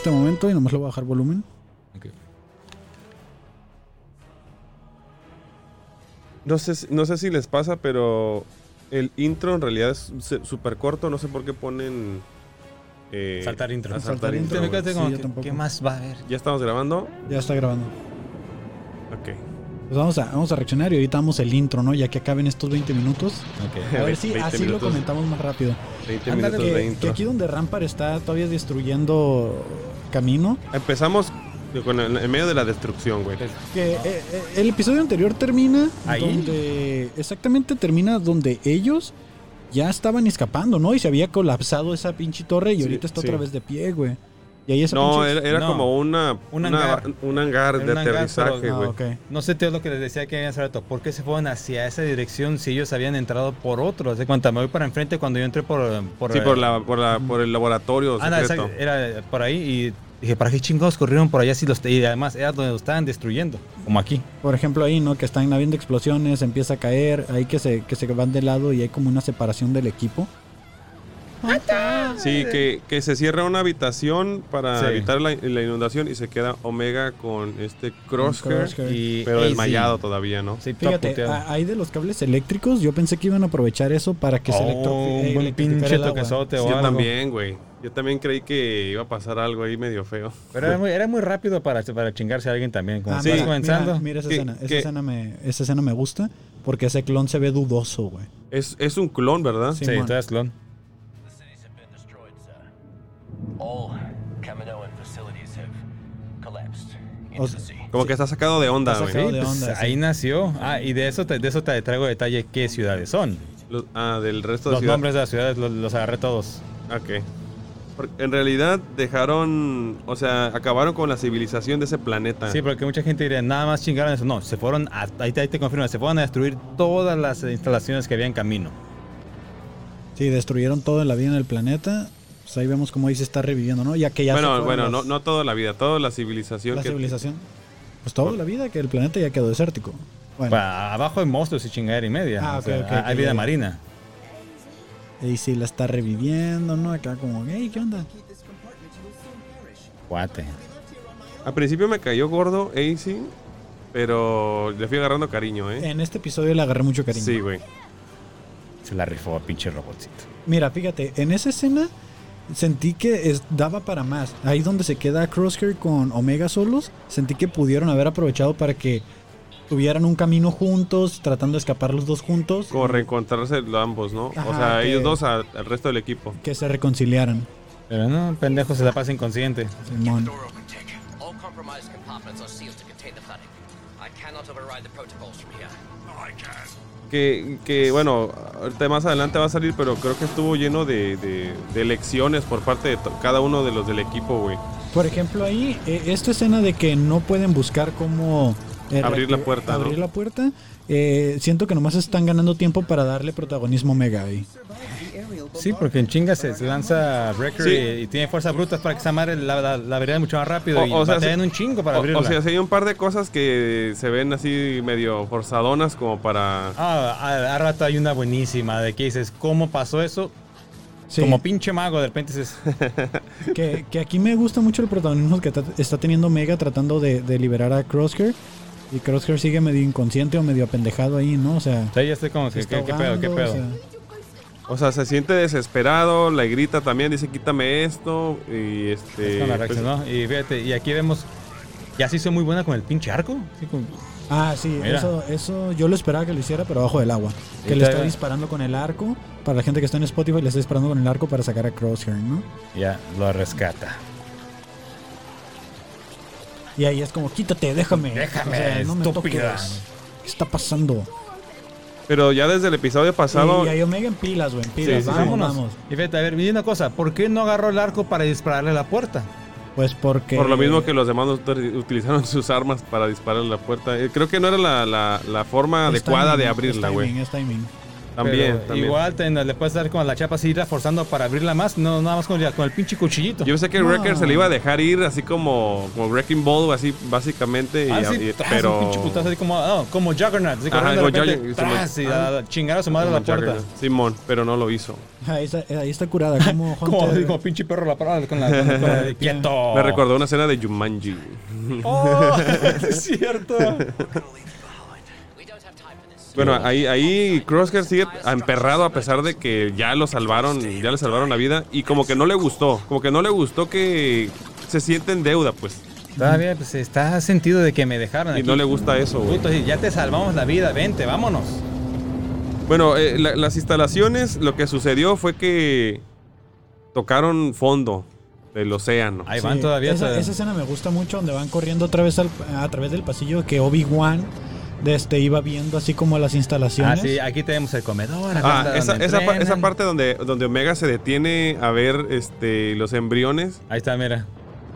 Este momento y nomás le voy a bajar volumen. No sé, si- no sé si les pasa, pero el intro en realidad es súper corto. No sé por qué ponen. eh, Saltar intro. a saltar Saltar intro, Sí, que, tampoco. ¿qué más va a haber? ¿Ya estamos grabando? Ya está grabando. Ok. Pues vamos a, vamos a reaccionar y ahorita damos el intro, ¿no? Ya que acaben estos 20 minutos. A ver si 20 así lo comentamos más rápido. 20 Ándale, minutos de Que, intro. que aquí donde Rampart está todavía destruyendo camino. Empezamos con el- en medio de la destrucción, güey. Que eh, eh, el episodio anterior termina Ahí. donde exactamente termina donde ellos ya estaban escapando, ¿no? Y se había colapsado esa pinche torre y Sí, ahorita está sí. otra vez de pie, güey. Y ahí esa No, pinche- era, era no. como una, Un una- hangar. un hangar de un hangar, aterrizaje, Ah, güey. ok. No sé, Teo, lo que les decía que hace rato. ¿Por qué se fueron hacia esa dirección si ellos habían entrado por otro? ¿Se cuenta? Me voy para enfrente cuando yo entré por... por Sí, eh, por, la, por, la, por el laboratorio Ah, no, exacto, era por ahí y dije, ¿para qué chingados corrieron por allá si los... Y además era donde los estaban destruyendo, como aquí. Por ejemplo, ahí, ¿no? Que están habiendo explosiones, empieza a caer, ahí que se, que se van de lado y hay como una separación del equipo. Sí, que, que se cierra una habitación para Sí. evitar la, la inundación y se queda Omega con este Crosshair, Crosshair. Y pero desmayado todavía, ¿no? Sí, Fíjate, ahí de los cables eléctricos, yo pensé que iban a aprovechar eso para que se Oh, electrofi- un buen pinche toquezote Sí, o yo algo. también, güey. Yo también creí que iba a pasar algo ahí medio feo. Pero era muy, era muy rápido para, para chingarse a alguien también. Como Ah, mira, comenzando. Mira, mira esa ¿Qué- escena. Esa qué? escena, me, esa escena me gusta porque ese clon se ve dudoso, güey. Es, es un clon, ¿verdad? Sí. Sí, entonces clon. O sea. Como que está sacado de onda, Está güey. sacado Sí, de pues, onda, sí. ahí nació. Ah, y de eso te, de eso te traigo detalle qué ciudades son. Los- ah, del resto de Los ciudad. nombres de las ciudades los, los agarré todos. Ok. En realidad dejaron, o sea, acabaron con la civilización de ese planeta. Sí, porque mucha gente diría, nada más chingaron eso. No, se fueron, a, ahí, te, ahí te se fueron a destruir todas las instalaciones que había en camino. Sí, destruyeron todo en la vida en el planeta. Pues ahí vemos cómo ahí se está reviviendo, ¿no? Ya que ya bueno, bueno, no, no toda la vida, toda la civilización. la que- civilización. Pues toda la vida que el planeta ya quedó desértico. Bueno, abajo hay monstruos y chingadera y media. Ah, o ok, sea, ok, hay vida marina. Y sí la está reviviendo, ¿no? Acá como, hey, ¿qué onda? Cuate. Al principio me cayó gordo AC, pero le fui agarrando cariño, ¿eh? En este episodio le agarré mucho cariño. Sí, güey. Se la rifó pinche robotcito. Mira, fíjate, en esa escena sentí que es- daba para más. Ahí donde se queda Crosshair con Omega solos, sentí que pudieron haber aprovechado para que tuvieran un camino juntos, tratando de escapar los dos juntos, Como reencontrarse los ambos, ¿no? o sea, que- ellos dos a- al resto del equipo. que se reconciliaran. Pero no, pendejo se la pasa inconsciente. Simón. Que, que, bueno, ahorita más adelante va a salir, pero creo que estuvo lleno de, de, de lecciones por parte de cada uno de los del equipo, güey. Por ejemplo, ahí, eh, esta escena de que no pueden buscar cómo... eh, Abrir la puerta, Abrir ¿no? la puerta. eh, siento que nomás están ganando tiempo para darle protagonismo a Omega ahí. Sí, porque en chinga se, lanza Wrecker Sí. y, y tiene fuerzas brutas para que esa madre la, la, la vería mucho más rápido O- y o sea, sí- un chingo para O, abrirla. o sea, sí hay un par de cosas que se ven así medio forzadonas como para... Ah, a, a rato hay una buenísima de que dices, ¿cómo pasó eso? Sí, Como pinche mago, de repente dices, que, que aquí me gusta mucho el protagonismo que está teniendo Omega tratando de, de liberar a Crosshair. Y Crosshair sigue medio inconsciente o medio apendejado ahí, ¿no? O sea... o sea, ya estoy como se que, está ¿qué, qué pedo, qué pedo? o sea, O sea, se siente desesperado, le grita también, dice quítame esto y este... Es la pues, reacción, ¿no? Y fíjate, y aquí vemos, ya se hizo muy buena con el pinche arco. Sí, con- Ah, sí, Mira. eso, eso yo lo esperaba que lo hiciera, pero abajo del agua. Que le está disparando con el arco. Para la gente que está en Spotify, le está disparando con el arco para sacar a Crosshair, ¿no? ya lo rescata. Y ahí es como, quítate, déjame. Déjame, no me estúpida. toques. ¿Qué está pasando? Pero ya desde el episodio pasado... Y hay Omega en pilas, güey, en pilas. Sí, Vámonos. vamos. Y fíjate, a ver, vi una cosa, ¿por qué no agarró el arco para dispararle a la puerta? Pues porque... Por lo mismo que los demás util- utilizaron sus armas para disparar a la puerta. Eh, Creo que no era la, la- la forma es adecuada timing, de es abrirla, güey. timing, Es timing. También, Pero también. Igual te- le puedes dar con la chapa así, ir forzando para abrirla más. No, nada más con, el- con el pinche cuchillito. Yo sé que No. Wrecker se le iba a dejar ir así como, como Wrecking Ball, así básicamente. y- Ah, sí, y- tras, pero. un pinche putazo así como, ah, como Juggernaut. Así Ajá, como repente, Juggernaut, tras, y a chingar a su madre a la puerta. Juggernaut. Simón, pero no lo hizo. Ahí está, ahí está curada. Como Como, como pinche perro la parada con la, con la- con la de quieto. Me recordó una escena de Jumanji. Oh, es cierto. Bueno, ahí, ahí Crosshair sigue emperrado a pesar de que ya lo salvaron, ya le salvaron la vida y como que no le gustó, como que no le gustó que se siente en deuda, pues. Todavía pues, está sentido de que me dejaron Y aquí. no le gusta eso, güey. Puto, ya te salvamos la vida, vente, vámonos. Bueno, eh, la- las instalaciones, lo que sucedió fue que tocaron fondo del océano. Ahí Sí, van todavía. Esa, escena me gusta mucho donde van corriendo otra vez al- a través del pasillo que Obi-Wan este, iba viendo así como las Ah, instalaciones. sí, aquí tenemos el comedor. acá Ah, está esa, donde esa pa- esa entrenan. parte donde, donde Omega se detiene a ver este, los embriones Ahí está, mira.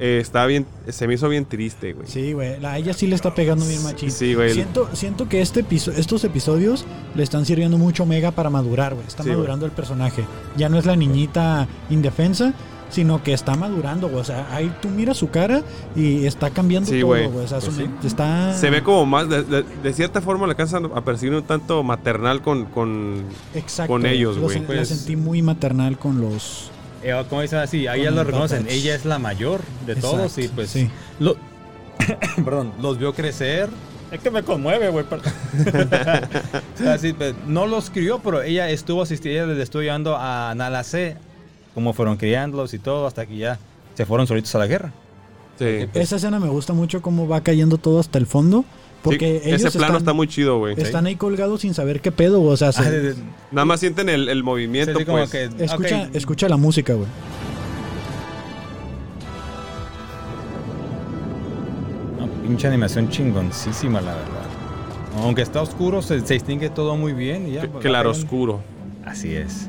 eh, está bien, se me hizo bien triste, güey. Sí, güey. la- A ella sí le está pegando bien machín. Sí, güey. Siento, siento que este episo- estos episodios le están sirviendo mucho a Omega para madurar, güey. Está Sí, güey. madurando el personaje. Ya no es la niñita indefensa, sino que está madurando, güey. O sea, ahí tú miras su cara y está cambiando Sí, todo, güey. güey. O sea, Pues su- sí. está... Se ve como más, de, de- de cierta forma le alcanzan a percibir un tanto maternal con, con Exacto, con ellos, Lo güey. La Pues- sentí muy maternal con los... Eh, como dicen así, ahí ya lo reconocen. Ella es la mayor de Exacto, todos y pues. sí. lo- perdón, los vio crecer. Es que me conmueve, güey. O sea, sí, pues, no los crió, pero ella estuvo asistiendo, les estuvo llevando a Nalacé. Cómo fueron criándolos y todo, hasta que ya se fueron solitos a la guerra. Sí. Esa escena me gusta mucho cómo va cayendo todo hasta el fondo. Porque Sí, ellos ese plano están, está muy chido, güey. están ahí colgados sin saber qué pedo, o sea, se- Ah, de- de- Nada más sienten el, el movimiento, sí, pues. que, escucha, la música, güey. no, pinche animación chingoncísima, la verdad. Aunque está oscuro, se, se distingue todo muy bien. Y ya, pues, claro cayendo. oscuro. Así es.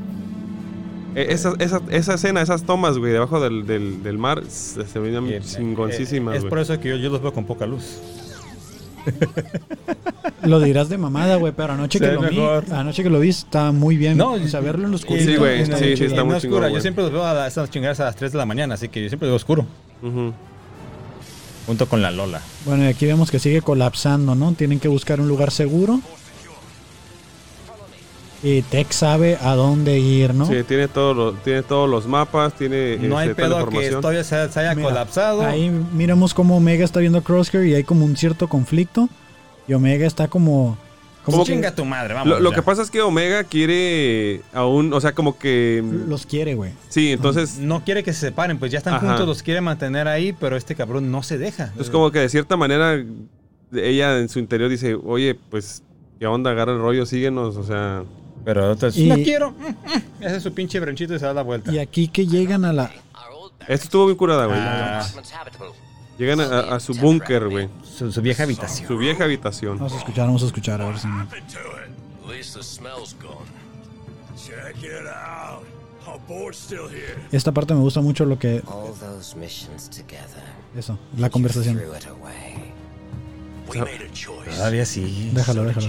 Eh, Esa, esa, esa escena, esas tomas, güey, debajo del, del, del mar, se, se veían chingoncísimas, eh, Es güey. por eso que yo, yo los veo con poca luz. Lo dirás de mamada, güey, pero anoche que lo vi, anoche que lo vi está muy bien. No, o sea, verlo en lo y- oscurito. Sí, güey, está sí, muy sí, está muy no chingón, oscura. Yo siempre los veo a esas chingadas a las 3 de la mañana, así que yo siempre los veo oscuro. Junto con la Lola. Bueno, y aquí vemos que sigue colapsando, ¿no? Tienen que buscar un lugar seguro. Y Tech sabe a dónde ir, ¿no? Sí, tiene, todo lo- tiene todos los mapas, tiene No hay este, toda la pedo que información. todavía se, se haya Mira, colapsado. Ahí miramos cómo Omega está viendo a Crosshair y hay como un cierto conflicto. Y Omega está como... como que chinga tu madre, vamos. Lo, que pasa es que Omega quiere aún, o sea, como que... los quiere, güey. Sí, entonces No quiere que se separen, pues ya están Ajá. juntos, los quiere mantener ahí, pero este cabrón no se deja. es como que de cierta manera ella en su interior dice, oye, pues, ¿qué onda? Agarra el rollo, síguenos, o sea... Pero otros, Y- no quiero. mm, mm. Ese es su pinche bronchito y se da la vuelta. Y aquí que llegan a la... Esto estuvo bien curada, güey. Ah. Llegan a, a su búnker, güey. Su, su vieja habitación. Su vieja habitación. Vamos a escuchar, vamos a escuchar, a ver si... Esta parte me gusta mucho lo que... Eso, la conversación. Todavía sí. Déjalo, déjalo.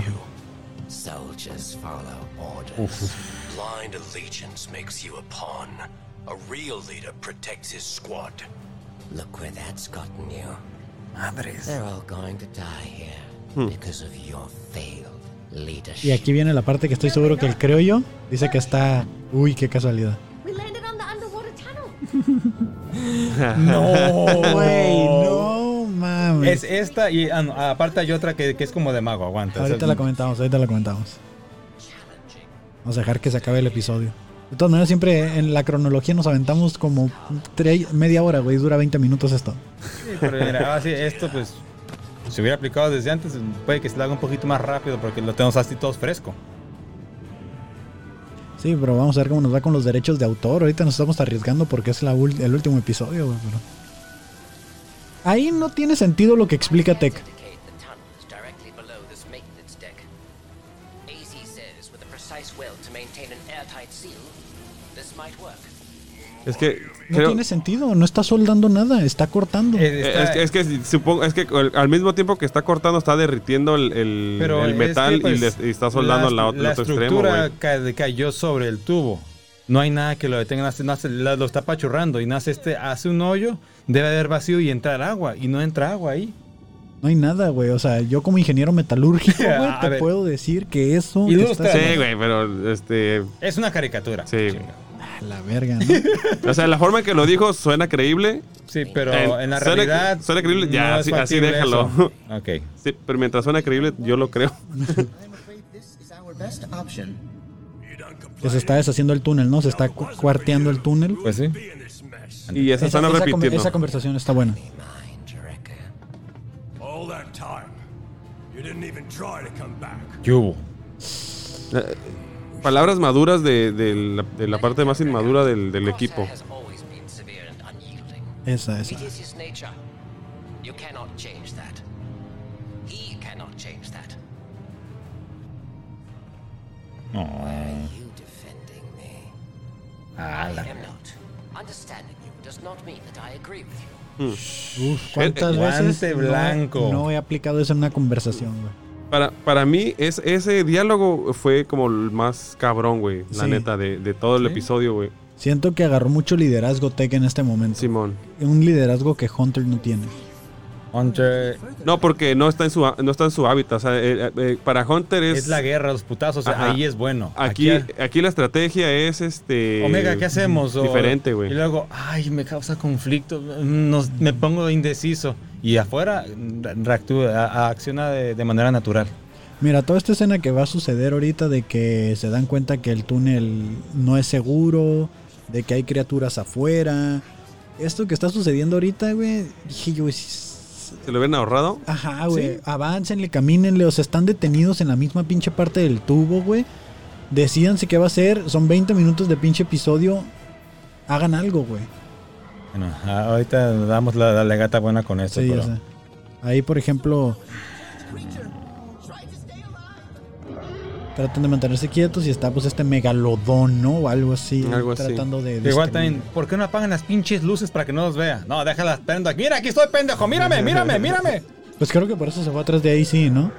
Soldiers follow orders. Blind allegiance makes you a pawn. A real leader protects his squad. Look where that's gotten you. Madres. They're all going to die here because of your failed leadership. Y aquí viene la parte que estoy seguro que el creo yo dice que está... Uy, qué casualidad. We landed on the underwater tunnel. No, Güey, no mames. Es esta y ah, no, aparte hay otra que, que es como de mago, aguanta. Ahorita O sea, la comentamos, ahorita la comentamos. Vamos a dejar que se acabe el episodio. De todas maneras, siempre en la cronología nos aventamos como media hora, güey. Dura 20 minutos esto. sí, pero mira, ahora sí, esto pues si hubiera aplicado desde antes, puede que se lo haga un poquito más rápido porque lo tenemos así todos fresco. Sí, pero vamos a ver cómo nos va con los derechos de autor. Ahorita nos estamos arriesgando porque es la el último episodio, güey. pero- Ahí no tiene sentido lo que explica Tech. Es que No creo- tiene sentido, no está soldando nada, está cortando. Eh, Eh, está- Es que, es que si- supongo, es que al- mismo tiempo que está cortando, está derritiendo el, el- Pero el es metal que, pues, y, le- y está soldando la, la el otro extremo, estructura güey. ca- cayó sobre el tubo. No hay nada que lo detenga, nace- nace- la- lo está apachurrando y nace este, hace un hoyo, debe haber vacío y entrar agua. Y no entra agua ahí. No hay nada, güey. O sea, yo como ingeniero metalúrgico, güey, te ver. puedo decir que eso. Ilustra. está- Sí, güey, pero este. Es una caricatura. Sí. La verga, ¿no? O sea, la forma en que lo dijo suena creíble. Sí, pero Eh, en la suena- realidad. suena creíble, ya, no así- así déjalo. eso. Ok. Sí, pero mientras suena creíble, yo lo creo. Que se está deshaciendo el túnel, ¿no? Se está cu- cuarteando el túnel. Pues sí. Y esa Esa, esa com- repitiendo. esa conversación está buena. Mind, Wrecker. All that time, you didn't even try to come back. ¿Qué hubo? Palabras maduras de, de la, de la parte más inmadura del, equipo. Esa, esa. No. I Ala. you. Uf, ¿cuántas veces guante no he- blanco. No, he aplicado eso en una conversación, güey? Para, para mí, es, ese diálogo fue como el más cabrón, güey. La Sí. neta, de, de todo el ¿Sí? episodio, güey. Siento que agarró mucho liderazgo Tech en este momento. Simón. Un liderazgo que Hunter no tiene. Hunter. No, porque no está en su, no está en su hábitat. O sea, eh, eh, para Hunter es. Es la guerra, los putazos. o sea, ahí es bueno. Aquí, aquí la estrategia es este. Omega, ¿qué hacemos? Diferente, Y güey. luego, ay, me causa conflicto, nos- me pongo indeciso. Y afuera reactúa, a- a- acciona de, de manera natural. Mira, toda esta escena que va a suceder ahorita de que se dan cuenta que el túnel no es seguro, de que hay criaturas afuera. Esto que está sucediendo ahorita, güey, dije yo, ¿Se lo hubieran ahorrado? ajá, güey, aváncenle, camínenle, o sea, están detenidos en la misma pinche parte del tubo, güey. Decídanse qué va a hacer, son 20 minutos de pinche episodio. Hagan algo, güey. Bueno, a- ahorita damos la, la legata buena con esto. Sí, pero- Ahí, por ejemplo, tratan de mantenerse quietos y está pues este megalodón, ¿no? O algo así. Algo así. Tratando de... Que Igual también, ¿por qué no apagan las pinches luces para que no los vea? No, déjalas prendo aquí. Mira, aquí estoy, pendejo. Mírame, mírame, mírame. Pues creo que por eso se fue atrás de ahí, sí, ¿no?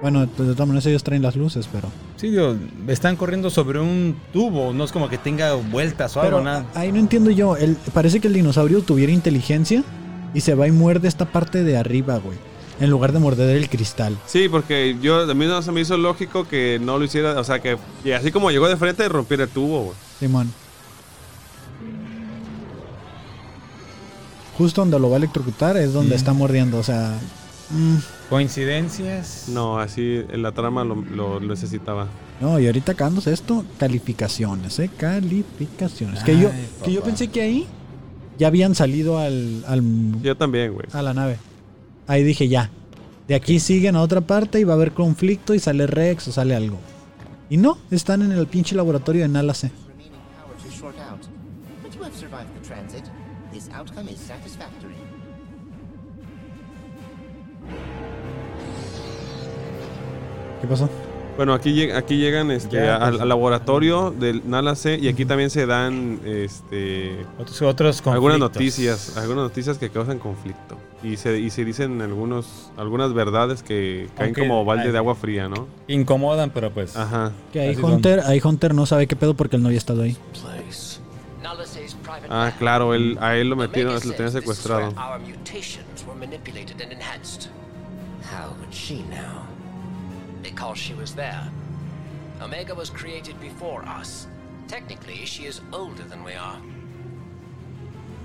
Bueno, pues de todas maneras ellos traen las luces, pero... Sí, digo, están corriendo sobre un tubo. No es como que tenga vueltas o Pero algo, nada. ahí no entiendo yo. El, parece que el dinosaurio tuviera inteligencia y se va y muerde esta parte de arriba, güey. En lugar de morder el cristal. Sí, porque yo a mí no se me hizo lógico que no lo hiciera. O sea, que y así como llegó de frente, rompiera el tubo, güey. Simón. Justo donde lo va a electrocutar es donde está mordiendo, o sea... mm, ¿Coincidencias? No, así en la trama lo, lo necesitaba. No, y ahorita acabándose esto, calificaciones, ¿eh? Calificaciones. Que yo, que yo pensé que ahí ya habían salido al, al- Yo también, güey. a la nave. Ahí dije ya. De aquí siguen a otra parte y va a haber conflicto y sale Rex o sale algo. Y no, están en el pinche laboratorio de is satisfactory. ¿Qué pasó? Bueno, aquí, lleg- aquí llegan este, Ya, al, pues. al laboratorio del Nala C y aquí también se dan este, Otros, otros algunas noticias, algunas noticias que causan conflicto. Y se, y se dicen algunos, algunas verdades que caen Aunque- como balde ay. de agua fría, ¿no? Incomodan, pero pues. Ajá. Que ahí. Hunter, ahí Hunter no sabe qué pedo porque él no había estado ahí. Ah, claro, él, a él lo metieron, lo tenían secuestrado. where Our mutations were manipulated and enhanced. How would she know? Because she was there. Omega was created before us. Technically, she is older than we are.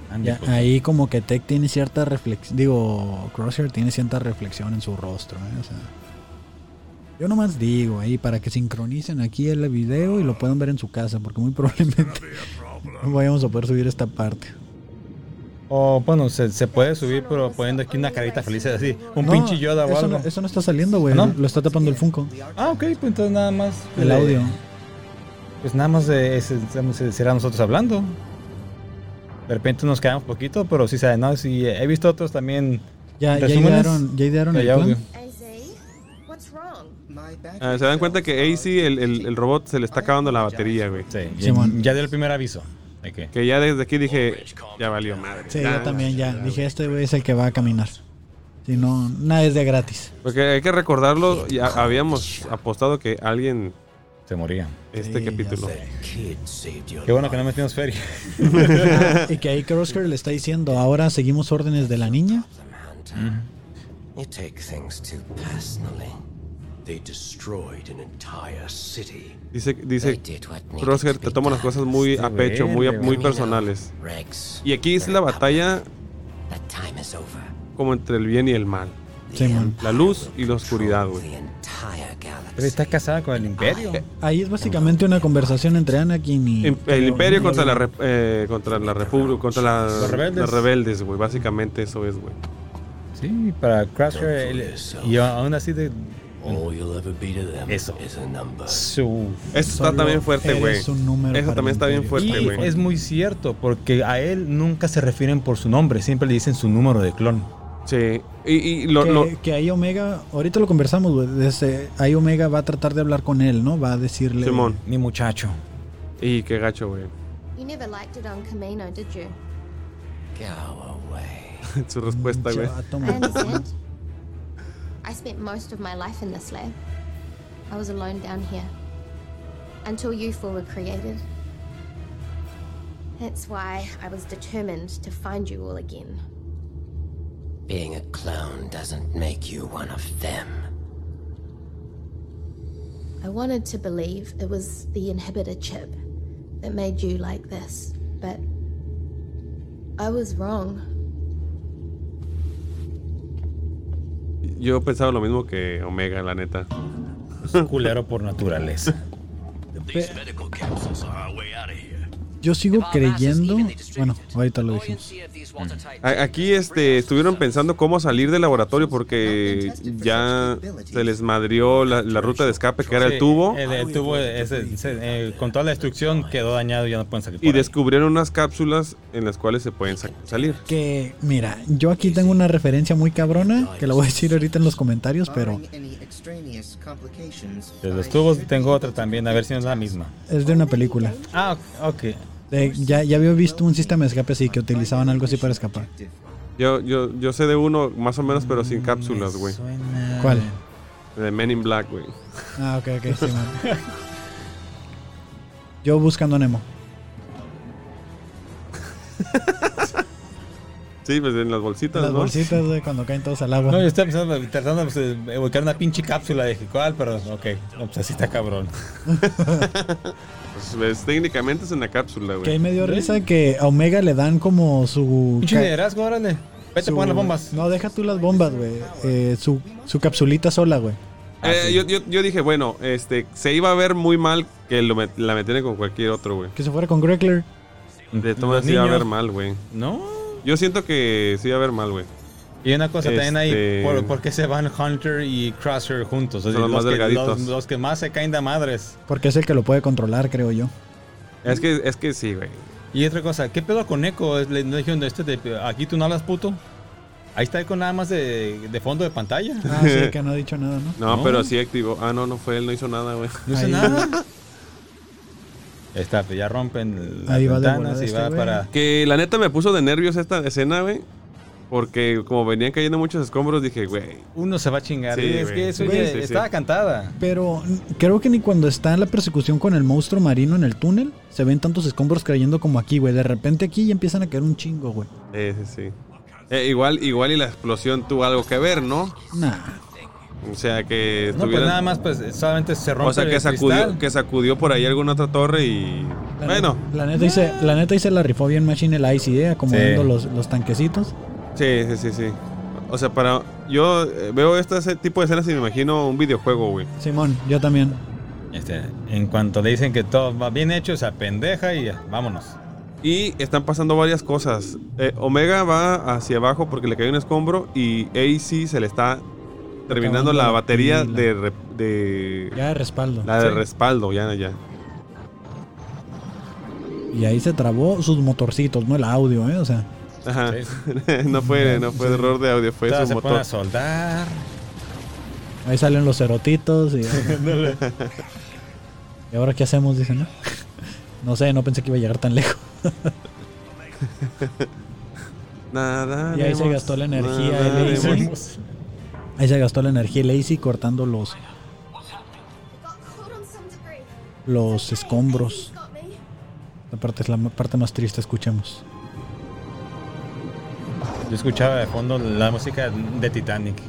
Ande, Ya, ahí como que Tech tiene cierta reflexión, digo, Crosshair tiene cierta reflexión en su rostro, ¿eh? O sea, yo nomás digo ahí para que sincronicen aquí el video y lo puedan ver en su casa, porque muy probablemente no vayamos a poder subir esta parte. O bueno, se, se puede subir, pero poniendo aquí una carita feliz así. Un No, pinche Yoda o eso algo. No, eso no está saliendo, güey. ¿No? Lo está tapando el Funko. Ah, ok, pues entonces nada más. El eh, audio. Pues nada más ese- será nosotros hablando. De repente nos quedamos poquito, pero sí sabe, ¿no? Si he visto otros también. Ya, ya idearon, ya idearon el audio. Isaiah, what's wrong? My battery Ah, se dan cuenta que AC, el, el- el robot, se le está acabando la batería, güey. Sí, ya dio el primer aviso. ¿De qué? Que ya desde aquí dije, ya valió madre. Sí, Ya. yo también ya. Dije, este güey es el que va a caminar. Si no, nada es de gratis. Porque hay que recordarlo, ya habíamos apostado que alguien Se moría. este Sí, capítulo. Qué bueno que no metimos feria. Ah, y que ahí Crosshair le está diciendo, ahora seguimos órdenes de la niña. Hunter. They destroyed an entire city. Dice, dice Crosshair, to te be toma las cosas muy a pecho, muy, muy personales. Y aquí es the la batalla That time is over. como entre el bien y el mal. Empire La luz y la oscuridad, güey. Pero está casada con el imperio. Ahí es básicamente una conversación entre Anakin y... El imperio contra la, eh, contra la república, contra la- Los rebeldes. güey. Básicamente eso es, güey. Sí, para Crosshair. él- Y aún así de All you'll ever be to them Eso. is a number. su... Eso está también fuerte, güey. Eso también está bien fuerte, güey. es muy cierto, porque a él nunca se refieren por su nombre, siempre le dicen su número de clon. Sí. Y, y lo, que, lo- que ahí Omega, ahorita lo conversamos, güey. desde Ahí Omega va a tratar de hablar con él, ¿no? Va a decirle... Simón. Mi muchacho. Y qué gacho, güey. You never liked it on Camino, did you? Go away. Su respuesta, güey. I spent most of my life in this lab. I was alone down here. Until you four were created. That's why I was determined to find you all again. Being a clone doesn't make you one of them. I wanted to believe it was the inhibitor chip that made you like this, but I was wrong. Yo pensaba lo mismo que Omega, la neta. Es culero por naturaleza. These Yo sigo creyendo... Bueno, ahorita lo dijimos. Aquí este, estuvieron pensando cómo salir del laboratorio porque ya se les madrió la, la ruta de escape que era el Sí, tubo El, el tubo, ese- ese, eh, con toda la destrucción, quedó dañado y ya no pueden salir. y ahí. descubrieron unas cápsulas en las cuales se pueden sa- salir. Que, mira, yo aquí tengo una referencia muy cabrona, que la voy a decir ahorita en los comentarios, pero De los tubos tengo otra también, a ver si no es la misma. es de una película. Ah, ok. De- ya, ya había visto un sistema de escape así, que utilizaban algo así para escapar. Yo, yo, yo sé de uno más o menos, pero sin cápsulas, güey. Suena- ¿Cuál? De Men in Black, güey. Ah, ok, ok, sí, man. Yo buscando Nemo. Sí, pues en las bolsitas, Las ¿no? bolsitas, güey, cuando caen todos al agua. No, yo estaba pensando, tratando de ubicar una pinche cápsula. Dije, ¿cuál? Pero, ok. No, pues así está cabrón. Pues, técnicamente es una cápsula, Que ahí güey. me dio risa que a Omega le dan como su... Pinche liderazgo, órale. Vete, su- pon las bombas. No, deja tú las bombas, güey. Eh, su, su capsulita sola, güey. Eh, yo, yo, yo dije, bueno, este, se iba a ver muy mal que lo met- la metieran con cualquier otro, güey. Que se fuera con Greckler. De todas se iba a ver mal, güey. No. Yo siento que se iba a ver mal, güey. Y una cosa también ahí, Este- ¿por, por qué se van Hunter y Crosshair juntos? Son los más que, delgaditos. los, los que más se caen de madres. Porque es el que lo puede controlar, creo yo. Es que, es que sí, güey. Y otra cosa, ¿qué pedo con Echo? Le dijeron, este de- aquí tú no hablas puto. Ahí está Echo nada más de, de fondo de pantalla. Ah, sí, que no ha dicho nada, ¿no? No, No. pero sí activó. Ah, no, no fue él, no hizo nada, güey. No hizo nada. Está, pues ya rompen las Ahí va de ventanas volada y este va güey. para... Que la neta me puso de nervios esta escena, güey. Porque como venían cayendo muchos escombros, dije, güey. Uno se va a chingar. Sí, es güey. que eso Sí, ya sí, sí. estaba cantada. Pero creo que ni cuando está en la persecución con el monstruo marino en el túnel, se ven tantos escombros cayendo como aquí, güey. De repente aquí ya empiezan a caer un chingo, güey. Sí, sí, sí. Eh, igual, igual y la explosión tuvo algo que ver, ¿no? Nah. O sea que No, pues nada más, pues solamente se rompe O sea que el sacudió, cristal. que sacudió por ahí alguna otra torre y. La Bueno, neta- La neta, hice, la neta hice la rifó bien Machine el Ice. Acomodando Sí. los, los tanquecitos. sí, sí, sí, sí. O sea, para. Yo eh, veo este tipo de escenas y me imagino un videojuego, güey. Simón, yo también. Este, en cuanto le dicen que todo va bien hecho, se apendeja y ya, vámonos. Y están pasando varias cosas. Eh, Omega va hacia abajo porque le cae un escombro y AC se le está terminando la batería de, re- de Ya de respaldo. la de Sí. respaldo, ya, ya. Y ahí se trabó sus motorcitos, no el audio, ¿eh? O sea, Ajá. Sí. no fue, no fue error de audio, fue Todas su se ponen a motor. soldar. ahí salen los cerotitos y... ¿Y ahora qué hacemos? Dicen, ¿no? No sé, no pensé que iba a llegar tan lejos. Nada. Y ahí se gastó la energía Lazy. Ahí se gastó la energía Lazy cortando los, los escombros. La parte es la parte más triste, escuchemos. Yo escuchaba de fondo la música de Titanic.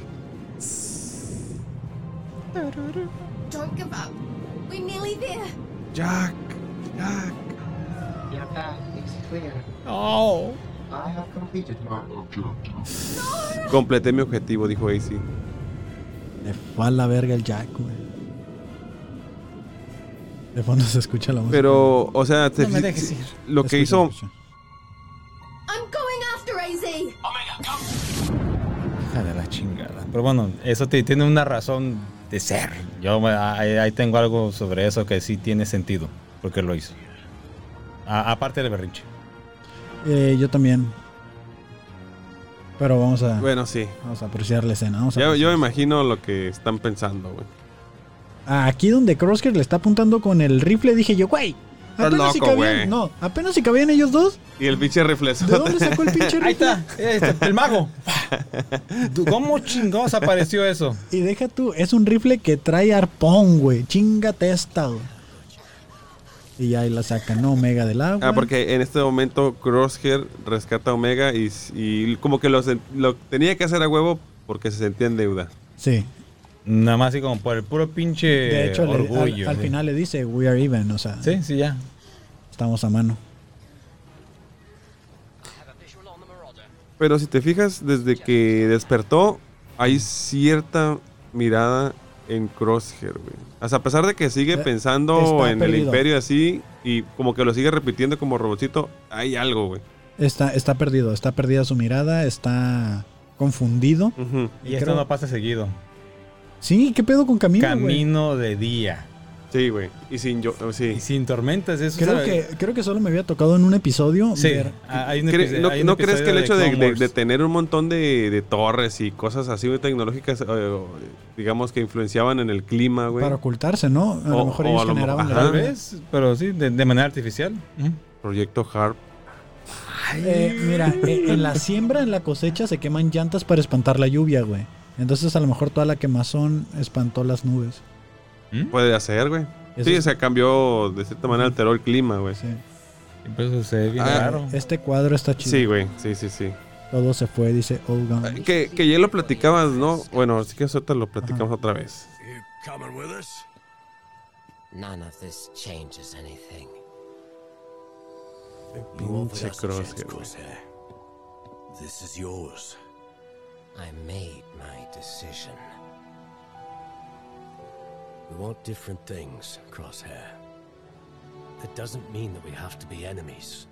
Don't give up. We're nearly there. Jack. Jack. Your path is clear. Oh. I have completed my objective. Completé mi objetivo, dijo AC. Le fue a la verga el Jack, güey. De fondo se escucha la música. Pero, o sea, te- No me dejes ir. lo que Escucha, hizo. escucha. I'm going after AZ. Hija de la chingada. Pero bueno, eso te- tiene una razón de ser. Yo ahí, ahí tengo algo sobre eso que sí tiene sentido. Porque lo hizo. A- aparte del berrinche. Eh, yo también. Pero vamos a, Bueno, sí. vamos a apreciar la escena. Vamos a Ya- yo me imagino lo que están pensando, güey. Ah, Aquí donde Crosshair le está apuntando con el rifle, dije yo, güey. Apenas si loco, cabían. güey. No, apenas si cabían ellos dos. Y el pinche reflejo. ¿De dónde sacó el pinche rifle? Ahí está, este, el mago. ¿Tú- ¿Cómo chingados apareció eso? Y deja tú, es un rifle que trae arpón, güey. Chingate esta, güey. Y ya ahí la sacan, ¿no? Omega del agua. Ah, porque en este momento Crosshair rescata a Omega y, y como que lo, sen- lo tenía que hacer a huevo porque se sentía en deuda. Sí. Nada más así como por el puro pinche De hecho, le- al- orgullo. al, sí. final le dice, we are even, o sea, Sí, sí, ya. estamos a mano. Pero si te fijas, desde que despertó, hay cierta mirada en Crosshair, güey. O sea, a pesar de que sigue Eh, pensando está en el imperio así y como que lo sigue repitiendo como robotcito, hay algo, güey. Está, está perdido, está perdida su mirada, está confundido. Y, Y esto creo- no pasa seguido. Sí, ¿qué pedo con Camino, güey? Camino de día. Sí, güey. Y sin yo, oh, sí. Y sin tormentas, eso Creo sabe- que, creo que solo me había tocado en un episodio Sí, ver- ah, hay un ¿Cre- episodio- ¿No, hay un no crees que el hecho de, tener un montón de, de torres y cosas así muy tecnológicas, eh, digamos que influenciaban en el clima, güey? para ocultarse, ¿no? A lo mejor ellos lo generaban mejor- la ajá. Tal vez, pero sí, de, de manera artificial. Proyecto Harp. Eh, mira, eh, en la siembra, en la cosecha, se queman llantas para espantar la lluvia, güey. Entonces, a lo mejor toda la quemazón espantó las nubes. ¿Mm? Puede hacer, güey. Sí, se cambió, de cierta manera alteró el clima, güey. Sí. Pues ve bien Ah, raro. Este cuadro está chido. Sí, güey. Sí, sí, sí. Todo se fue, dice Old Gun. Eh, Que, que ya lo platicabas, ¿no? Bueno, así que eso te lo platicamos otra vez. You coming with us? None of this changes anything. Pinche Crosshair, güey. Crosshair. This is yours. I made my decision. We want different things, Crosshair. That doesn't mean that we have to be enemies.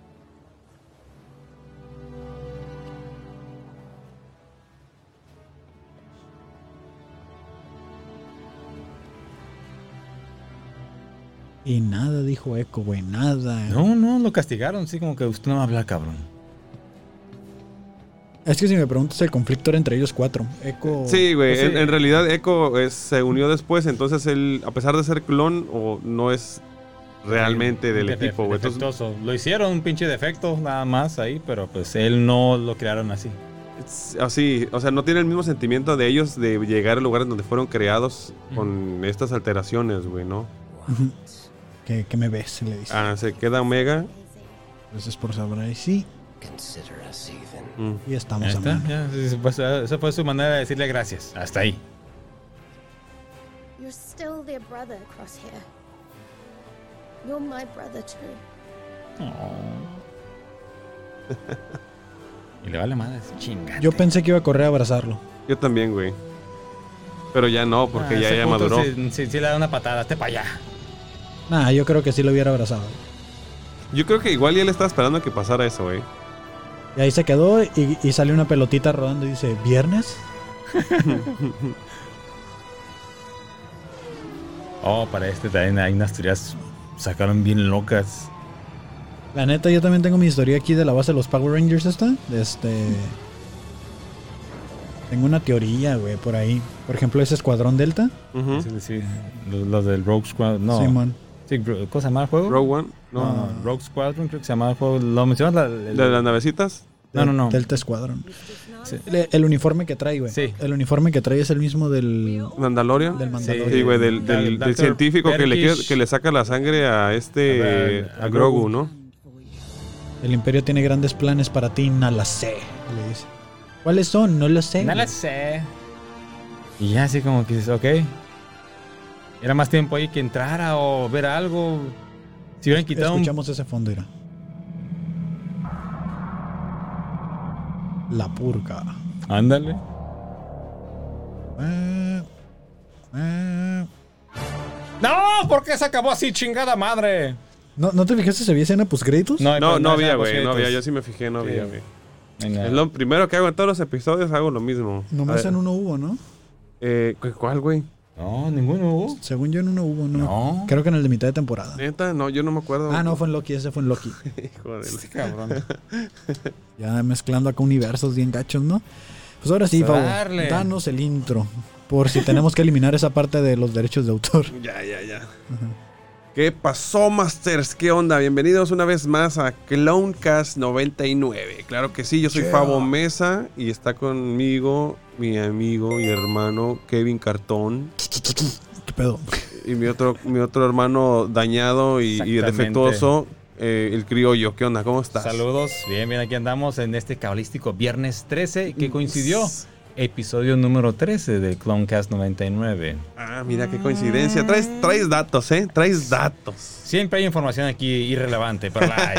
Y nada, dijo Echo, güey, nada. No, no, lo castigaron, sí, como que usted no va a hablar, cabrón. Es que si me preguntas, el conflicto era entre ellos cuatro. Echo. Sí, güey. Pues sí. En, en realidad, Echo es- se unió después, entonces él, a pesar de ser clon, o no es realmente del Defe- equipo, güey. Lo hicieron un pinche defecto nada más ahí, pero pues él no lo crearon así. es así, o sea, no tiene el mismo sentimiento de ellos de llegar a lugares donde fueron creados con estas alteraciones, güey, ¿no? Ujú. ¿Qué, qué me ves? Le dice. Ah, se queda Omega. Gracias por saber ahí. Sí. Mm. y estamos a está, mano. ya, sí, sí, pues, esa fue su manera de decirle gracias. Hasta ahí. You're still their brother, Crosshair. You're my brother too. Y le vale madre, chinga. Yo pensé que iba a correr a abrazarlo. Yo también, güey. Pero ya no, porque ya, ya maduró. Ah, Sí, sí, sí le da una patada, te para allá. Nah, yo creo que sí lo hubiera abrazado. Yo creo que igual ya le estaba esperando a que pasara eso, güey. Y ahí se quedó y, y sale una pelotita rodando y dice, ¿viernes? Oh, para este también hay unas teorías sacaron bien locas. La neta, yo también tengo mi historia aquí de la base de los Power Rangers esta. De este... Tengo una teoría, güey, por ahí. Por ejemplo, ese Escuadrón Delta. Sí, sí, los, los del Rogue Squad. No. Simón. Sí, bro- ¿Cosa más el juego? Rogue One. No, no, Rogue Squadron creo que se llamaba el juego. ¿Lo mencionas? La- el- ¿De las navecitas? No, no, no. Delta Squadron. Sí. El, el uniforme que trae, güey. Sí. El uniforme que trae es el mismo del, ¿Mandalorian? del Sí, Mandalorian. güey, del, del- científico que le, que le saca la sangre a este. A- a a Grogu, Grogu. ¿no? El Imperio tiene grandes planes para ti, no lo sé. Le dice. ¿Cuáles son? No lo sé. No lo sé. Y ya así como que dices, ok. Era más tiempo ahí que entrara o ver algo. Si hubieran quitado un... Escuchamos ese fondo, mira. La purga. Ándale. Eh, eh. ¡No! ¿Por qué se acabó así, chingada madre? ¿No, ¿No te fijaste si había escena postcréditos? No, no pues, había, güey. No había. Yo sí me fijé, no Sí. había, güey. Es lo primero que hago en todos los episodios, hago lo mismo. Nomás en uno hubo, ¿no? eh, ¿cu- ¿Cuál, güey? No, ninguno hubo. Según yo en uno hubo, ¿no? No. Creo que en el de mitad de temporada. Neta, no, yo no me acuerdo. Ah, no, fue en Loki, ese fue en Loki. Hijo de la- Cabrón. Ya mezclando acá universos bien gachos, ¿no? Pues ahora sí, Fabo, danos el intro. Por si tenemos que eliminar esa parte de los derechos de autor. Ya, ya, ya. ¿Qué pasó, Masters? ¿Qué onda? Bienvenidos una vez más a Clonecast 99. Claro que sí, yo soy Yeah. Fabo Mesa y está conmigo mi amigo y hermano Kevin Cartón ¿Qué pedo? y mi otro, mi otro hermano dañado y, defectuoso, eh, el criollo. ¿Qué onda? ¿Cómo estás? Saludos. Bien, bien, aquí andamos en este cabalístico viernes 13 que coincidió episodio número 13 de Clonecast 99. Ah, mira qué coincidencia. Traes, traes datos, ¿eh? Traes datos. Siempre hay información aquí irrelevante, pero la hay.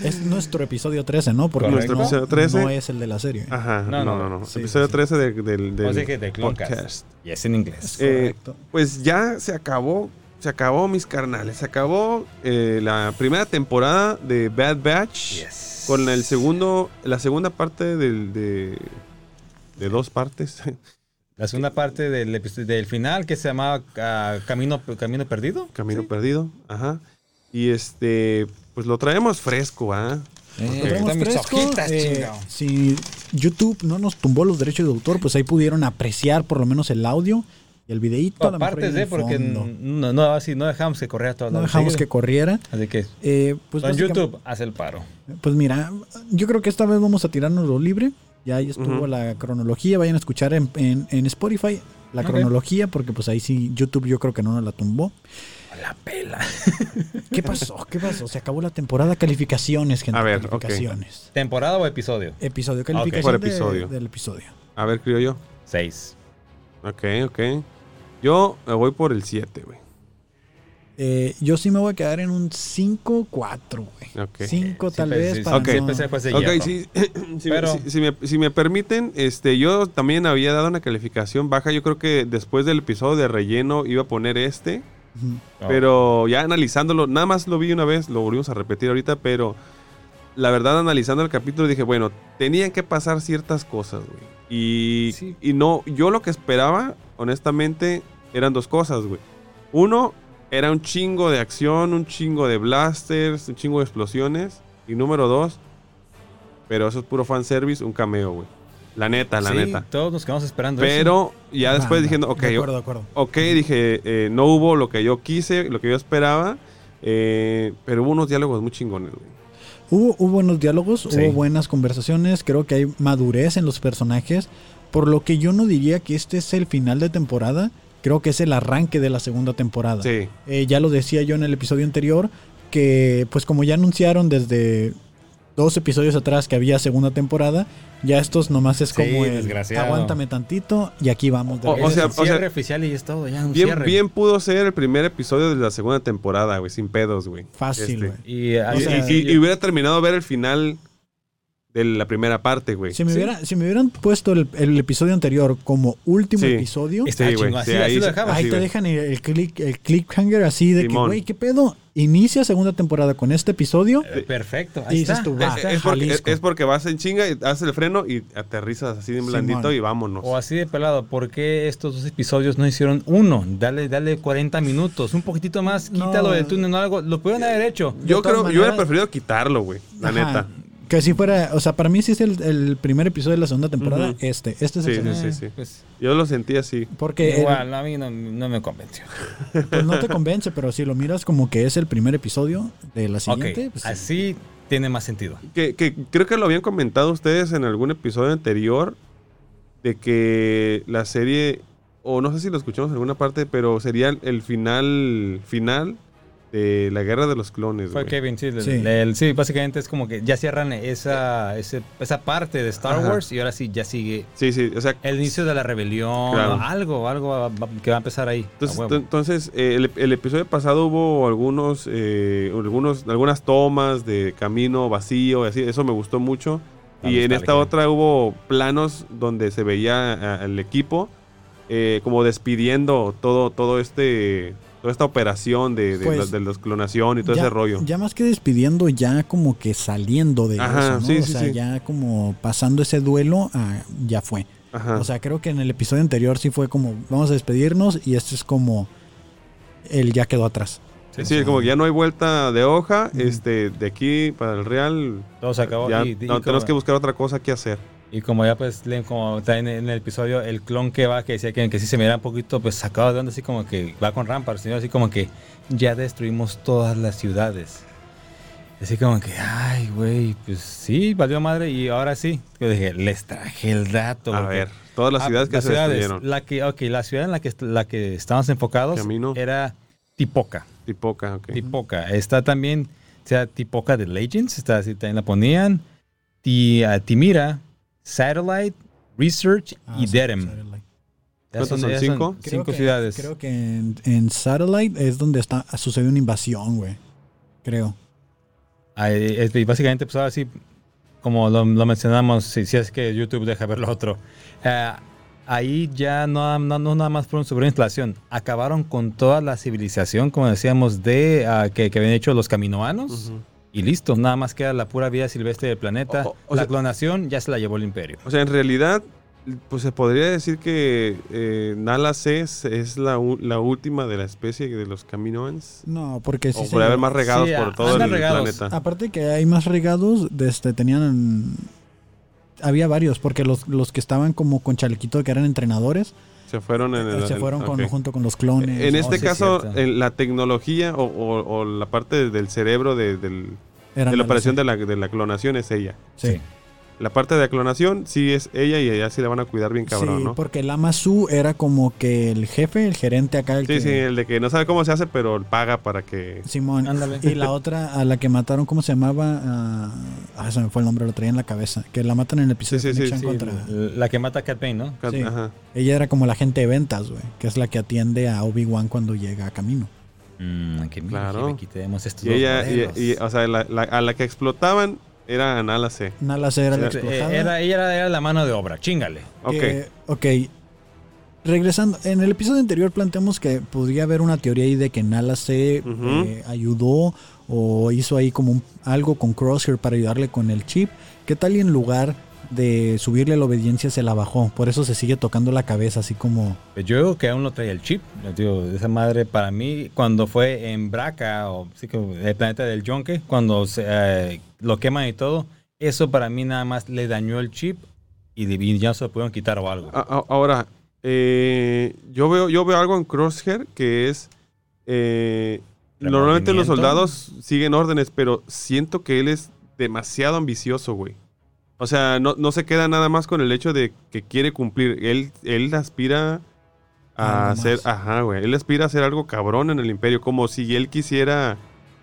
Es nuestro episodio 13, ¿no? Porque Correcto. no, Nuestro episodio 13. no es el de la serie. Ajá, no, No, no, no. no. Sí, Episodio sí, sí. 13 de- del, del O sea que de Clonecast. podcast. Y es en inglés. Eh, correcto. Pues ya se acabó, se acabó mis carnales, se acabó eh, la primera temporada de Bad Batch Yes. con el segundo, la segunda parte del, de, de dos partes. La segunda parte del, del final que se llamaba ah, Camino, Camino Perdido. Camino perdido, ajá. Y este, pues lo traemos fresco, ¿ah? Lo Eh, traemos están mis fresco, hojitas, eh, si YouTube no nos tumbó los derechos de autor, pues ahí pudieron apreciar por lo menos el audio y el videíto. lo mejor Aparte de, porque no, no, así, no dejamos que corriera toda la no dejamos que corriera. Así que, Eh, pues, en YouTube, haz el paro. pues mira, yo creo que esta vez vamos a tirarnos lo libre. Ya ahí estuvo la cronología. Vayan a escuchar en, en- en Spotify la cronología, porque pues ahí sí YouTube yo creo que no nos la tumbó. La pela. ¿Qué pasó? ¿Qué pasó? Se acabó la temporada. Calificaciones, gente. A ver, ok. calificaciones. ¿Temporada o episodio? Episodio, Ok. calificación Por de- episodio. del episodio. A ver, criollo. Seis. Ok, ok. Yo me voy por el 7, güey. Eh, yo sí me voy a quedar en un 5-4, güey. Ok. 5 tal Siempre- vez sí, para Ok. sí, si, Pero- si- si me, si me permiten, este, yo también había dado una calificación baja. Yo creo que después del episodio de relleno iba a poner este. Oh. Pero ya analizándolo, nada más lo vi una vez, lo volvimos a repetir ahorita, pero la verdad analizando el capítulo dije, bueno, tenían que pasar ciertas cosas, güey. Y, Sí. y no, yo lo que esperaba, honestamente, eran dos cosas, güey. Uno, era un chingo de acción, un chingo de blasters, un chingo de explosiones. Y número dos, pero eso es puro fanservice, un cameo, güey. La neta, la Sí, neta. Todos nos quedamos esperando eso. Pero ya después diciendo, ok, De acuerdo, de acuerdo. Ok, dije, eh, no hubo lo que yo quise, lo que yo esperaba, eh, pero hubo unos diálogos muy chingones, güey. Hubo, hubo buenos diálogos, Sí. hubo buenas conversaciones, creo que hay madurez en los personajes, por lo que yo no diría que este es el final de temporada, creo que es el arranque de la segunda temporada. Sí, Eh, ya lo decía yo en el episodio anterior, que pues como ya anunciaron desde dos episodios atrás que había segunda temporada, ya estos nomás es Sí, como el desgraciado. aguántame tantito y aquí vamos. de O- regreso". Ese sea- cierre oficial y es todo, ya un bien, cierre. bien pudo ser el primer episodio de la segunda temporada, güey, sin pedos, güey. Fácil, Este, güey. Y, Y, O sea, y- y- y hubiera terminado de ver el final de la primera parte, güey. Si me, Sí. hubiera- si me hubieran puesto el, el episodio anterior como último Sí. episodio, Sí, güey, así- sí, así ahí lo ahí sí, te dejan el, el click, el cliffhanger así de que, güey, ¿qué pedo? Inicia segunda temporada con este episodio. Eh, Perfecto, Y ahí dices está. tú, va. está. Es porque, es, Jalisco. es porque vas en chinga y haces el freno y aterrizas así de blandito Simón. y vámonos. O así de pelado, ¿por qué estos dos episodios no hicieron uno? Dale, dale 40 minutos, un poquitito más, No. quítalo del túnel o algo. Lo pudieron haber hecho. Yo creo, yo hubiera maneras- preferido quitarlo, güey, la Ajá. neta. Que si fuera, o sea, para mí sí es el, el primer episodio de la segunda temporada. Este, este es Sí, el sí, sí, sí. Pues, Yo lo sentí así. Porque el- igual, a mí no, no me convenció. pues no te convence, pero si lo miras como que es el primer episodio de la siguiente, pues, sí. así tiene más sentido. Que, que creo que lo habían comentado ustedes en algún episodio anterior de que la serie, o no sé si lo escuchamos en alguna parte, pero sería el- el final final de la guerra de los clones. Fue. Kevin, sí, el- Sí. el- sí, básicamente es como que ya cierran esa, ese- esa parte de Star Ajá. Wars y ahora sí ya sigue Sí, sí, o sea, el inicio de la rebelión, Claro. algo, algo va- va- que va a empezar ahí. Entonces, entonces eh, el, el episodio pasado hubo algunos, eh, algunos, algunas tomas de camino vacío, y así, eso me gustó mucho. Y en esta otra hubo planos donde se veía al equipo eh, como despidiendo todo, todo este, toda esta operación de, de, Pues, la, de los clonación y todo ya, ese rollo. ya más que despidiendo, ya como que saliendo de Ajá, eso, ¿no? sí, o sí, sea, sí. ya como pasando ese duelo, a, ya fue. Ajá. O sea, creo que en el episodio anterior sí fue como, vamos a despedirnos y este es como, el ya quedó atrás. sí, como que ya no hay vuelta de hoja, este, de aquí para el Real, Todo se acabó. ya y, y no, tenemos que buscar otra cosa que hacer. Y como ya pues como está en, el episodio el clon que va, que decía que, que sí se mira un poquito pues sacado de onda, así como que va con Rampart, sino así como que ya destruimos todas las ciudades. Así como que, ay, güey, pues sí, valió madre y ahora sí. Yo dije, les traje el dato. A porque- ver, todas las Ah, ciudades que las se ciudades. destruyeron. La que, ok, la ciudad en la que, la que estábamos enfocados Camino. era Tipoca. Tipoca, ok. Tipoca. Está también, o sea, Tipoca de Legends, está así, también la ponían. Ah, Timira, Satellite, Research Ah, y sí, Dedham. Satellite. ¿Cuántas son, cinco? Creo Cinco que- ciudades. Creo que en, en Satellite es donde está sucedió una invasión, güey. Creo. Ahí, es- y básicamente, pues ahora sí, como lo, lo mencionamos, si, si es que YouTube deja ver lo otro, eh, ahí ya no, no, no nada más fueron sobre instalación, acabaron con toda la civilización, como decíamos, de ah, que, que habían hecho los caminoanos. Ujú. Y listo, nada más queda la pura vida silvestre del planeta. O- o la sea- clonación ya se la llevó el imperio. O sea, en realidad, pues se podría decir que eh, Nala C es, es la, la última de la especie de los Caminoans. No, porque sí o puede haber más regados Sí, por todo andan el regados. planeta. Aparte que hay más regados, este, tenían... Había varios, porque los, los que estaban como con chalequito que eran entrenadores, Se fueron en el. se fueron con- junto con los clones. En Oh, este es caso, en la tecnología o, o- o la parte del cerebro de, del- de la operación de la, de la clonación es ella. Sí. La parte de clonación sí es ella y ella sí la van a cuidar bien cabrón, sí, ¿no? porque el Amazu era como que el jefe, el gerente acá, el Sí, que... sí, el de que no sabe cómo se hace, pero paga para que... Simón. Ándale. Y la otra, a la que mataron, ¿cómo se llamaba? Ah, ah, se me fue el nombre, lo traía en la cabeza. Que la matan en el episodio Sí, sí, de sí, contra... La que mata a Cat Bane, ¿no? Sí. Ajá. Ella era como la gente de ventas, güey. Que es la que atiende a Obi-Wan cuando llega a camino. Mm, que Claro. aquí tenemos estos Y dos ella, y- modelos. y, o sea, la- la- a la que explotaban era Nala C. Nala C era la Eh, explojada. era, ella era, era la mano de obra, chingale. Ok. Que- ok. Regresando, en el episodio anterior planteamos que podría haber una teoría ahí de que Nala se Ujú. eh, ayudó o hizo ahí como un- algo con Crosshair para ayudarle con el chip. ¿Qué tal y en lugar de subirle la obediencia se la bajó? Por eso se sigue tocando la cabeza así como... Pues Yo creo que aún no traía el chip. Digo, esa madre para mí, cuando fue en Braca, o sí que el planeta del Yonke, cuando se, eh, lo queman y todo, eso para mí nada más le dañó el chip y, ya se lo pudieron quitar o algo. A- a- ahora, eh, yo, veo, yo veo algo en Crosshair que es... eh, normalmente los soldados siguen órdenes, pero siento que él es demasiado ambicioso, güey. O sea, no, no se queda nada más con el hecho de que quiere cumplir. Él, él aspira a hacer... Ajá, güey. Él aspira a hacer algo cabrón en el imperio, como si él quisiera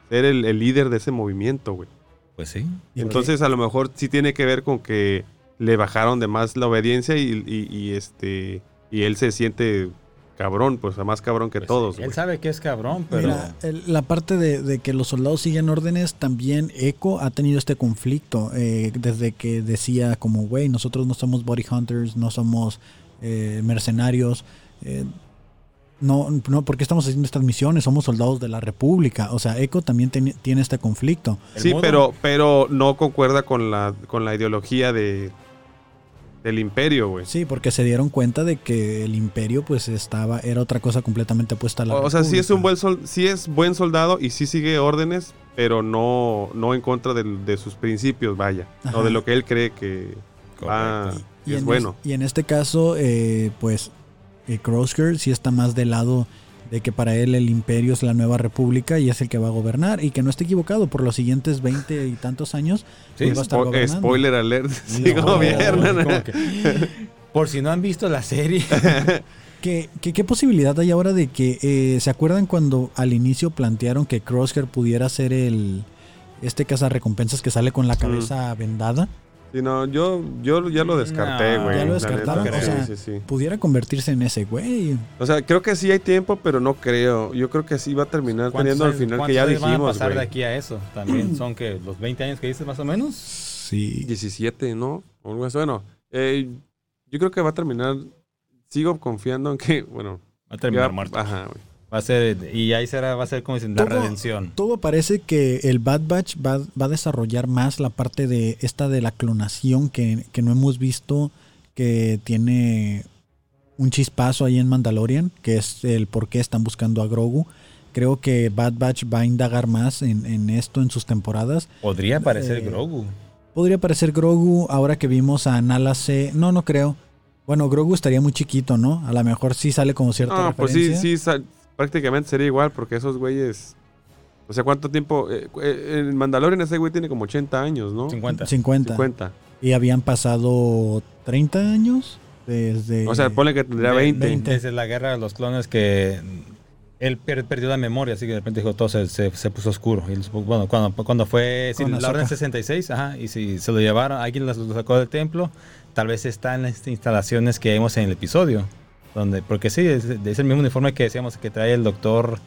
ser el, el líder de ese movimiento, güey. Pues sí. Entonces a lo mejor sí tiene que ver con que le bajaron de más la obediencia y, y- y, este y él se siente cabrón, pues más cabrón que Pues todos. Él sabe que es cabrón, pero... Mira, el- la parte de, de que los soldados siguen órdenes, también Echo ha tenido este conflicto eh, desde que decía como, güey, nosotros no somos body hunters, no somos eh, mercenarios, eh, no, no, ¿por qué estamos haciendo estas misiones? Somos soldados de la República. O sea, Echo también tiene- tiene este conflicto. Sí, modo- pero pero no concuerda con la con la ideología de del imperio, güey. Sí, porque se dieron cuenta de que el imperio pues estaba, era otra cosa completamente opuesta a la O, o sea, sí es un buen sol- sí es buen soldado y sí sigue órdenes, pero no, no en contra de, sus principios, vaya. Ajá. O de lo que él cree que va, Y es en bueno. es- y en este caso, eh, pues, eh, Crosshair sí está más del lado de que para él el imperio es la nueva república y es el que va a gobernar. Y que no esté equivocado, por los siguientes veinte y tantos años, Sí, pues va a estar gobernando. spoiler alert, sí No, gobiernan. por si no han visto la serie. ¿Qué, qué, qué posibilidad hay ahora de que eh, se acuerdan cuando al inicio plantearon que Crosshair pudiera ser el este cazarrecompensas que sale con la cabeza vendada? Sí, no, yo, yo ya lo descarté, No, güey. ¿Ya lo descartaron? neta. O sea, sí, sí. Pudiera convertirse en ese güey. O sea, creo que sí hay tiempo, pero no creo. Yo creo que sí va a terminar teniendo el años- final que cuántos ya años van a dijimos, pasar de güey. aquí a eso? También son que los 20 años que dices más o menos. Sí. 17, ¿no? O algo así. Bueno, eh, yo creo que va a terminar. Sigo confiando en que, bueno. Va a terminar ya- muerto. Ajá, güey. Va a ser, y ahí será, va a ser como dicen, la Todo- redención. Todo parece que el Bad Batch va, va a desarrollar más la parte de esta de la clonación que, que no hemos visto que tiene un chispazo ahí en Mandalorian, que es el por qué están buscando a Grogu. Creo que Bad Batch va a indagar más en, en esto en sus temporadas. Podría aparecer Eh, Grogu. Podría parecer Grogu ahora que vimos a Nala C. No, no creo. Bueno, Grogu estaría muy chiquito, ¿no? A lo mejor sí sale como cierta Ah, pues sí, sí, prácticamente sería igual, porque esos güeyes. O sea, ¿cuánto tiempo? Eh, eh, en Mandalorian ese güey tiene como 80 años, ¿no? 50. 50. 50. Y habían pasado 30 años desde... O sea, ponle que tendría De- 20. 20. Desde la guerra de los clones que él per- perdió la memoria, así que de repente dijo todo se, se- se puso oscuro. Y bueno, cuando, cuando fue sí, la orden Ahsoka. 66, ajá, y si se lo llevaron, alguien lo sacó del templo, tal vez está en las instalaciones que vimos en el episodio. Donde, porque sí, es, es el mismo uniforme que decíamos que trae el doctor,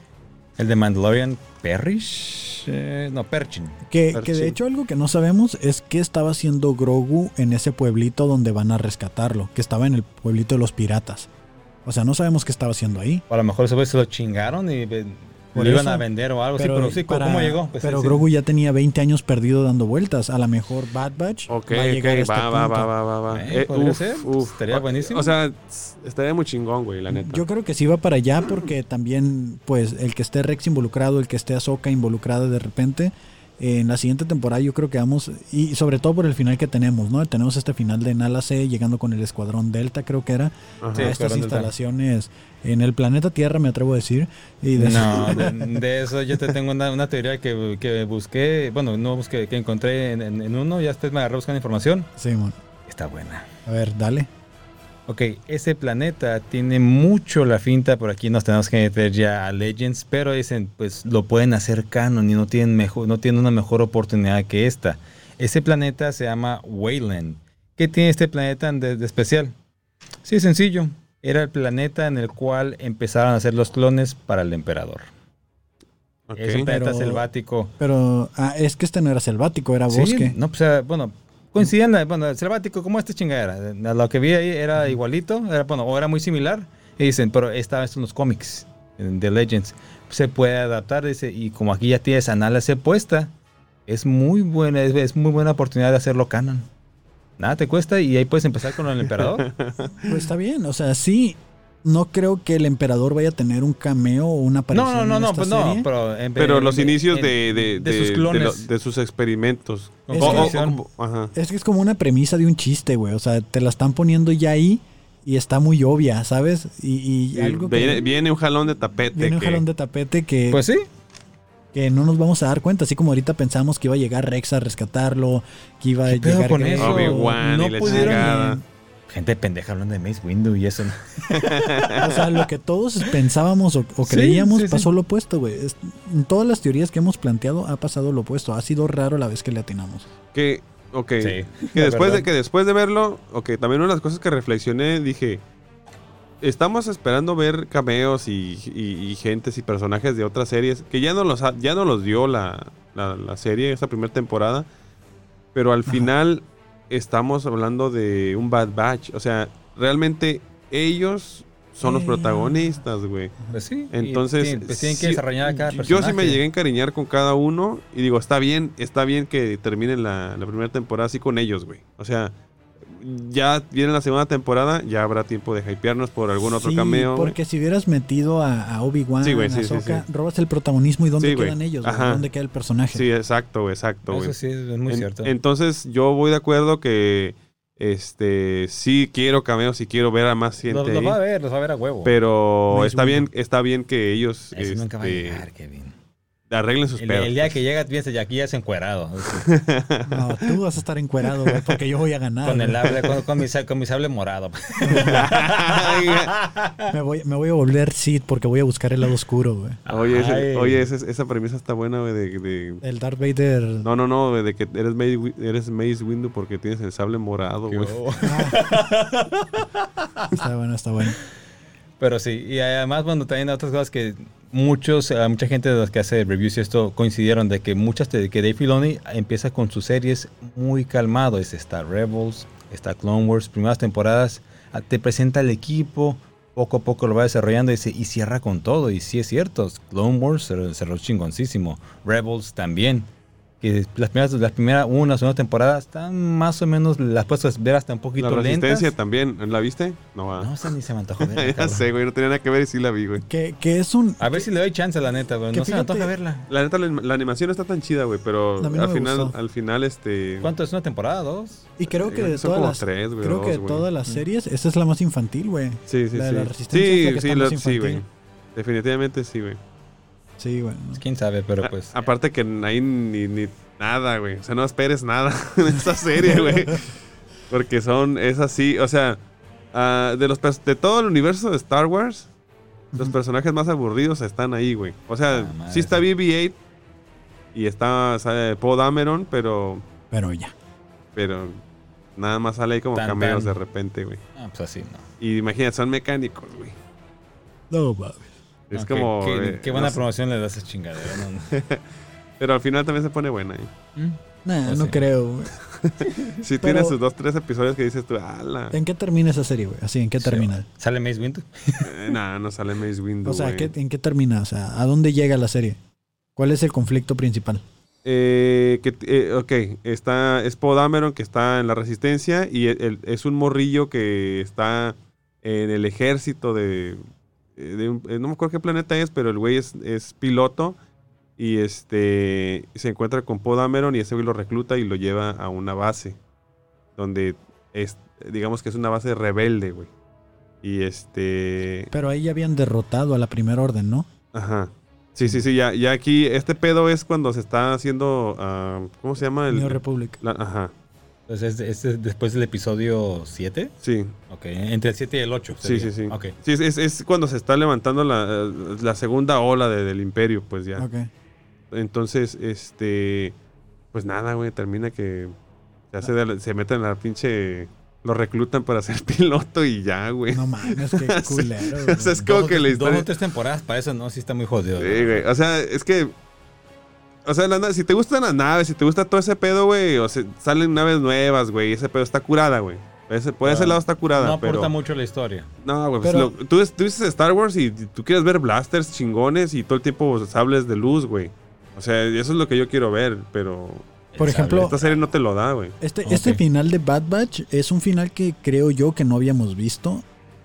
el de Mandalorian, Parrish, eh, no, Perchin. Que, que de hecho algo que no sabemos es qué estaba haciendo Grogu en ese pueblito donde van a rescatarlo, que estaba en el pueblito de los piratas. O sea, no sabemos qué estaba haciendo ahí. O a lo mejor ese güey se lo chingaron y eh, Por lo iban eso. a vender o algo así, pero sí, para- ¿cómo llegó? Pues, pero sí, sí. Grogu ya tenía 20 años perdido dando vueltas. A lo mejor Bad Batch Ok, va a llegar a ok, este va, va, punto. va, va, va, va. Eh, Eh, podría uf, ser, uf. estaría buenísimo. O sea, estaría muy chingón, güey, la neta. Yo creo que sí va para allá porque también, pues, el que esté Rex involucrado, el que esté Ahsoka involucrada de repente, en la siguiente temporada yo creo que vamos, y sobre todo por el final que tenemos, ¿no? Tenemos este final de Nala C llegando con el Escuadrón Delta, creo que era, Ajá. Sí, a estas Escuadrón Delta. instalaciones en el planeta Tierra, me atrevo a decir. Y de- No, de, de eso yo te tengo una, una teoría que, que busqué, bueno, no busqué, que encontré en, en- en uno, ya ustedes me agarré buscando información. Simón. Está buena. A ver, dale. Ok, ese planeta tiene mucho la finta, por aquí nos tenemos que meter ya a Legends, pero dicen, pues lo pueden hacer canon y no tienen, mejor, no tienen una mejor oportunidad que esta. Ese planeta se llama Wayland. ¿Qué tiene este planeta de, de especial? Sí, sencillo. Era el planeta en el cual empezaron a hacer los clones para el emperador. Ok. Es un planeta Pero- selvático. Pero ah, es que este no era selvático, era Sí, bosque. no, pues, bueno, coincidían, bueno, selvático como este chingadera. Lo que vi ahí era igualito, era, bueno, o era muy similar. Y dicen, pero esta vez en los cómics en de Legends se puede adaptar, dice, y como aquí ya tienes análisis puesta, es muy buena, es, es muy buena oportunidad de hacerlo canon. Nada te cuesta y ahí puedes empezar con el emperador. Pues está bien, o sea, sí. No creo que el emperador vaya a tener un cameo o una aparición no, no, no, en no, esta pues no, serie. pero, en- Pero los inicios en- de, de, de sus clones. lo- de sus experimentos. Es que- ajá. Es que es como una premisa de un chiste, güey. O sea, te la están poniendo ya ahí y está muy obvia, ¿sabes? Y, y algo que- viene, un jalón de tapete. viene un jalón de tapete que, Pues sí, que no nos vamos a dar cuenta. Así como ahorita pensamos que iba a llegar Rex a rescatarlo, que iba a ¿Qué pedo llegar... con eso? Obi-Wan no y la pudieron chingada. Gente pendeja hablando de Mace Windu y eso. ¿no? O sea, lo que todos pensábamos o, creíamos sí, sí. pasó lo opuesto, güey. En todas las teorías que hemos planteado ha pasado lo opuesto. Ha sido raro la vez que le atinamos. Que, ok. Sí, que, después de, que después de verlo, ok, también una de las cosas que reflexioné, dije, estamos esperando ver cameos y, y- y gentes y personajes de otras series, que ya no los, ha- ya no los dio la, la, la serie, esta primera temporada, pero al Ajá. final estamos hablando de un Bad Batch, o sea, realmente ellos son los protagonistas, güey. Pues sí. Entonces, tienen- pues tienen que sí, desarrollar a cada Yo personaje. sí me llegué a encariñar con cada uno y digo, está bien, está bien que terminen la, la primera temporada así con ellos, güey. O sea, ya viene la segunda temporada, ya habrá tiempo de hypearnos por algún otro Sí, cameo. Porque si hubieras metido a, a Obi-Wan, Sí, güey, a sí, sí, Ahsoka, sí. robas el protagonismo y dónde quedan ellos, dónde queda el personaje. Sí, exacto, exacto. Eso sí es muy En- cierto. Entonces, yo voy de acuerdo que este sí quiero cameos y quiero ver a más gente Los lo ahí, va a ver, los va a ver a huevo. pero está bien, está bien que ellos Eso nunca va a este, llegar, Kevin. Arreglen sus El, pedos. el día que llega, piensa, ya aquí ya es encuerado. No, tú vas a estar encuerado, güey, porque yo voy a ganar. con, el sable, con, con mi, con mi sable morado. me, voy, me voy a volver Sith porque voy a buscar el lado oscuro, güey. oye, ese- Ay. oye esa, esa premisa está buena, güey, de, de- El Darth Vader. No, no, no, güey, de que eres Mace, eres Mace Windu porque tienes el sable morado, güey. Está bueno, está bueno. Pero sí, y además, bueno, también otras cosas que muchos, eh, mucha gente de los que hace reviews y esto coincidieron de que muchas, de que Dave Filoni empieza con sus series muy calmado. Es, está Rebels, está Clone Wars, primeras temporadas, ah, te presenta el equipo, poco a poco lo va desarrollando y, se- y cierra con todo. Y sí es cierto, Clone Wars cerró, cerró chingoncísimo. Rebels también. Que las primeras, las primeras una o segunda temporada están más o menos, las puedes ver hasta un poquito La resistencia lentas. también, ¿la viste? No, va. No, esa ni se me antojó verla, ya cabrón. sé, güey, no tenía nada que ver y sí la vi, güey. Que, que es un. A ver si le doy chance, la neta, güey. Que No se me fíjate- antoja verla. La neta, la, la animación está tan chida, güey, pero no al final, gustó. al final, este... ¿Cuánto es una temporada? ¿Dos? Y creo que Eh, de todas las. tres, güey, creo que de todas las series, esta es la más infantil, güey. Sí, sí, La de sí. la Resistencia es la que sí, está la- más sí, infantil. güey. Definitivamente sí, güey. Sí, güey. ¿no? Quién sabe, pero A- pues. Aparte que ahí ni, ni nada, güey. O sea, no esperes nada en esta serie, güey. Porque son, es así, o sea, ah, de los de todo el universo de Star Wars, los personajes más aburridos están ahí, güey. O sea, Ah, sí está sí. BB-8 y está sale Poe Dameron, pero, Pero ya. pero nada más sale ahí como Tan, cameos tan. de repente, güey. Ah, pues así, no. Y imagínate, son mecánicos, güey. No, mames. Es como... Qué, eh, buena no sé. promoción le das a esa chingadera. ¿no? Pero al final también se pone buena, ¿eh? Mm. Nah, Pues no sí. creo, güey. Sí Pero- tiene sus dos, tres episodios que dices tú, ala. ¿En qué termina esa serie, güey? Así, ¿en qué Sí, termina? ¿Sale Mace Windu? Eh, nah, no sale Mace Windu, O sea, güey. ¿qué- ¿en qué termina? O sea, ¿a dónde llega la serie? ¿Cuál es el conflicto principal? Eh, que, eh, ok, está, es Poe Dameron que está en la resistencia y el- el- es un morrillo que está en el ejército de, de un- eh, no me acuerdo qué planeta es, pero el güey es, es piloto y este se encuentra con Poe Dameron y ese güey lo recluta y lo lleva a una base donde es, digamos que es una base rebelde, güey. Y este, Pero ahí ya habían derrotado a la primera orden, ¿no? ajá. Sí, sí, sí, ya, ya aquí, este pedo es cuando se está haciendo, ah, ¿cómo se llama? El, New Republic. la- ajá, Pues es, es- es después del episodio 7. sí, Ok, entre el 7 y el 8. sí, sí, sí. Ok. Sí, es, es- es cuando se está levantando la, la segunda ola de- del imperio, pues ya. Ok. Entonces, este, pues nada, güey, termina que se, de la- se meten a la pinche, lo reclutan para ser piloto y ya, güey. No mames, qué culero. O sea, es como Dos, que la historia... dos o tres temporadas para eso, no, sí está muy jodido. Sí, güey. O sea, es que. O sea, la si te gustan las naves, si te gusta todo ese pedo, güey, o se, salen naves nuevas, güey, ese pedo está curada, güey. Ese, por ese Pero lado está curada, No pero. aporta mucho la historia. No, güey, pues Pero- tú, tú dices Star Wars y tú quieres ver blasters chingones y todo el tiempo sables de luz, güey. O sea, eso es lo que yo quiero ver, pero Por ejemplo, esta serie no te lo da, güey. Este, este final de Bad Batch es un final que creo yo que no habíamos visto.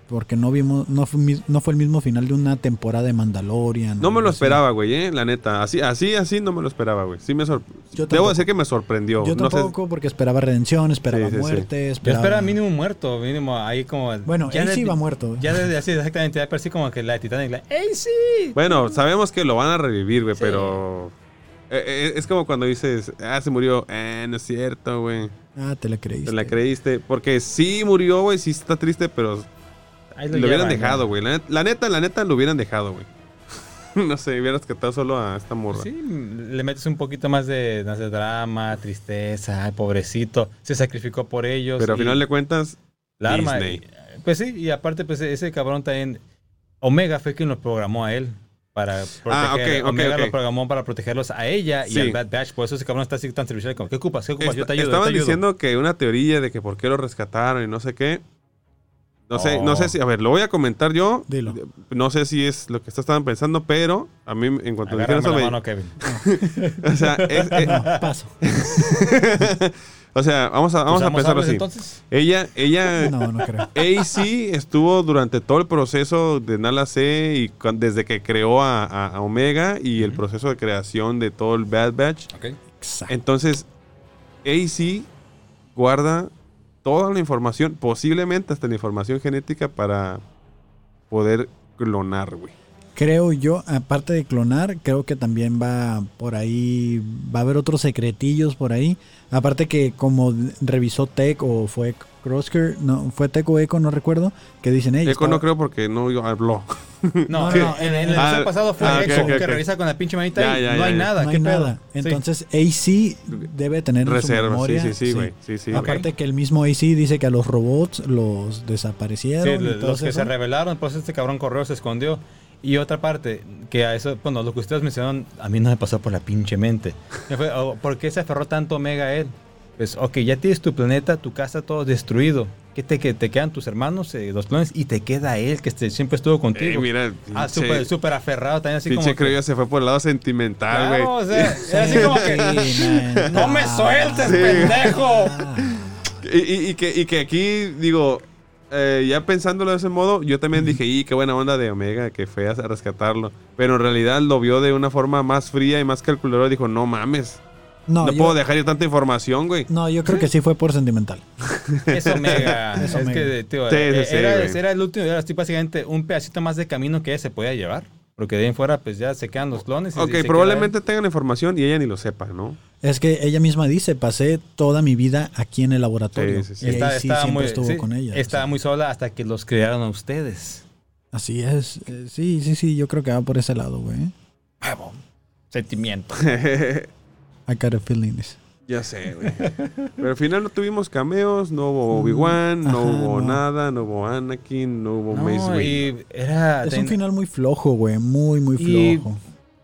Porque no vimos, no fue, no fue el mismo final de una temporada de Mandalorian. No me lo así. esperaba, güey, eh, la neta. Así, así, así no me lo esperaba, güey. Sí me sor- Yo Debo decir que me sorprendió. Yo No sé- tampoco, porque esperaba redención, esperaba Sí, sí, sí. muerte, Yo esperaba... esperaba mínimo muerto, mínimo ahí como. Bueno, ya él sí iba muerto. Ya desde así, exactamente, ya parecía como que la de Titanic, la. ¡Ey, sí! Bueno, sabemos que lo van a revivir, güey, Sí. pero. eh, eh, es como cuando dices, ah, se murió. Eh, no es cierto, güey. Ah, te la creíste. Te la creíste. Porque sí murió, güey, sí está triste, pero Ahí lo, hubieran llevan, dejado, ¿no? güey. La, net- la neta, la neta, lo hubieran dejado, güey. no sé, hubieras rescatado solo a esta morra. Sí, le metes un poquito más de, más de drama, tristeza, ay, pobrecito, se sacrificó por ellos. pero al final de cuentas, la arma. Disney. Pues sí, y aparte, pues ese cabrón también. Omega fue quien lo programó a él. Para proteger. Ah, ok, ok, Omega lo programó para protegerlos a ella y al Bad Batch. Por eso ese cabrón está así tan servicial. Como, ¿Qué ocupas? ¿Qué ocupas? yo te ayudo. yo estaban te ayudo". diciendo que una teoría de que por qué lo rescataron y no sé qué. No sé, no sé si, a ver, lo voy a comentar yo. Dilo. No sé si es lo que ustedes estaban pensando, pero a mí en cuanto me dijeron la eso, me- mano, Kevin. o sea, es- es- No, paso. O sea, vamos a, vamos a ¿Usamos pensarlo así. entonces? Ella, ella, No, no creo. AC estuvo durante todo el proceso de Nala C y desde que creó a, a- a Omega y el proceso de creación de todo el Bad Batch. Ok. Exacto. Entonces, AC guarda toda la información, posiblemente hasta la información genética para poder clonar, güey. Creo yo, aparte de clonar, creo que también va por ahí, va a haber otros secretillos por ahí. Aparte que como revisó Tech o fue Crosker, no, fue Tech o Echo, no recuerdo, que dicen ellos. Eco no creo porque no habló. No, No, no, no, en, en el Ah, episodio pasado fue ah, ok, que revisa con la pinche manita Ya, y ya, no ya, hay ya. nada. No ¿Qué hay pedo? nada. Sí. Entonces AC debe tener en su Reserva, memoria. sí, sí, sí, güey. Sí, sí, güey. Aparte que el mismo AC dice que a los robots los desaparecieron. Sí, y lo- todo los que eso. se revelaron, pues este cabrón correo se escondió. Y otra parte, que a eso, bueno, lo que ustedes mencionaron, a mí no me pasó por la pinche mente. Me fue, oh, ¿Por qué se aferró tanto Omega a él? Pues, ok, ya tienes tu planeta, tu casa, todo destruido. ¿Qué te, que te quedan tus hermanos, eh, los clones? Y te queda él, que este, siempre estuvo contigo. mira, ah, súper aferrado también, así pinche como... que- creo ya se fue por el lado sentimental, güey. Claro, o sea, era así como que... Sí. ¡No me sueltes, Sí. pendejo! Y, y- y que, y que aquí, digo, eh, ya pensándolo de ese modo, yo también dije, y qué buena onda de Omega que fue a rescatarlo. Pero en realidad lo vio de una forma más fría y más calculadora. Dijo, no mames, no, no, yo, puedo dejar ir tanta información, güey. no, yo creo que sí fue por sentimental. Es Omega. Es que, tío, Sí, sí, sí, era, el último, era básicamente un pedacito más de camino que ella se podía llevar. Porque de ahí en fuera, pues ya se quedan los clones. y Ok, probablemente tengan información y ella ni lo sepa, ¿no? Es que ella misma dice, pasé toda mi vida aquí en el laboratorio. Sí, sí, sí. Y ahí. Está, sí estaba siempre muy, estuvo sí, con ella. Estaba muy sola hasta que los crearon a ustedes. Así es. Eh, Sí, sí, sí, yo creo que va por ese lado, güey. Huevo. Sentimiento. I got a feeling this. ya sé, güey. Pero al final no tuvimos cameos, no hubo Obi-Wan, no Ajá, hubo no. nada, no hubo Anakin, no hubo Mace No, Windu. y era. Es un final muy flojo, güey. Muy, muy Y- flojo.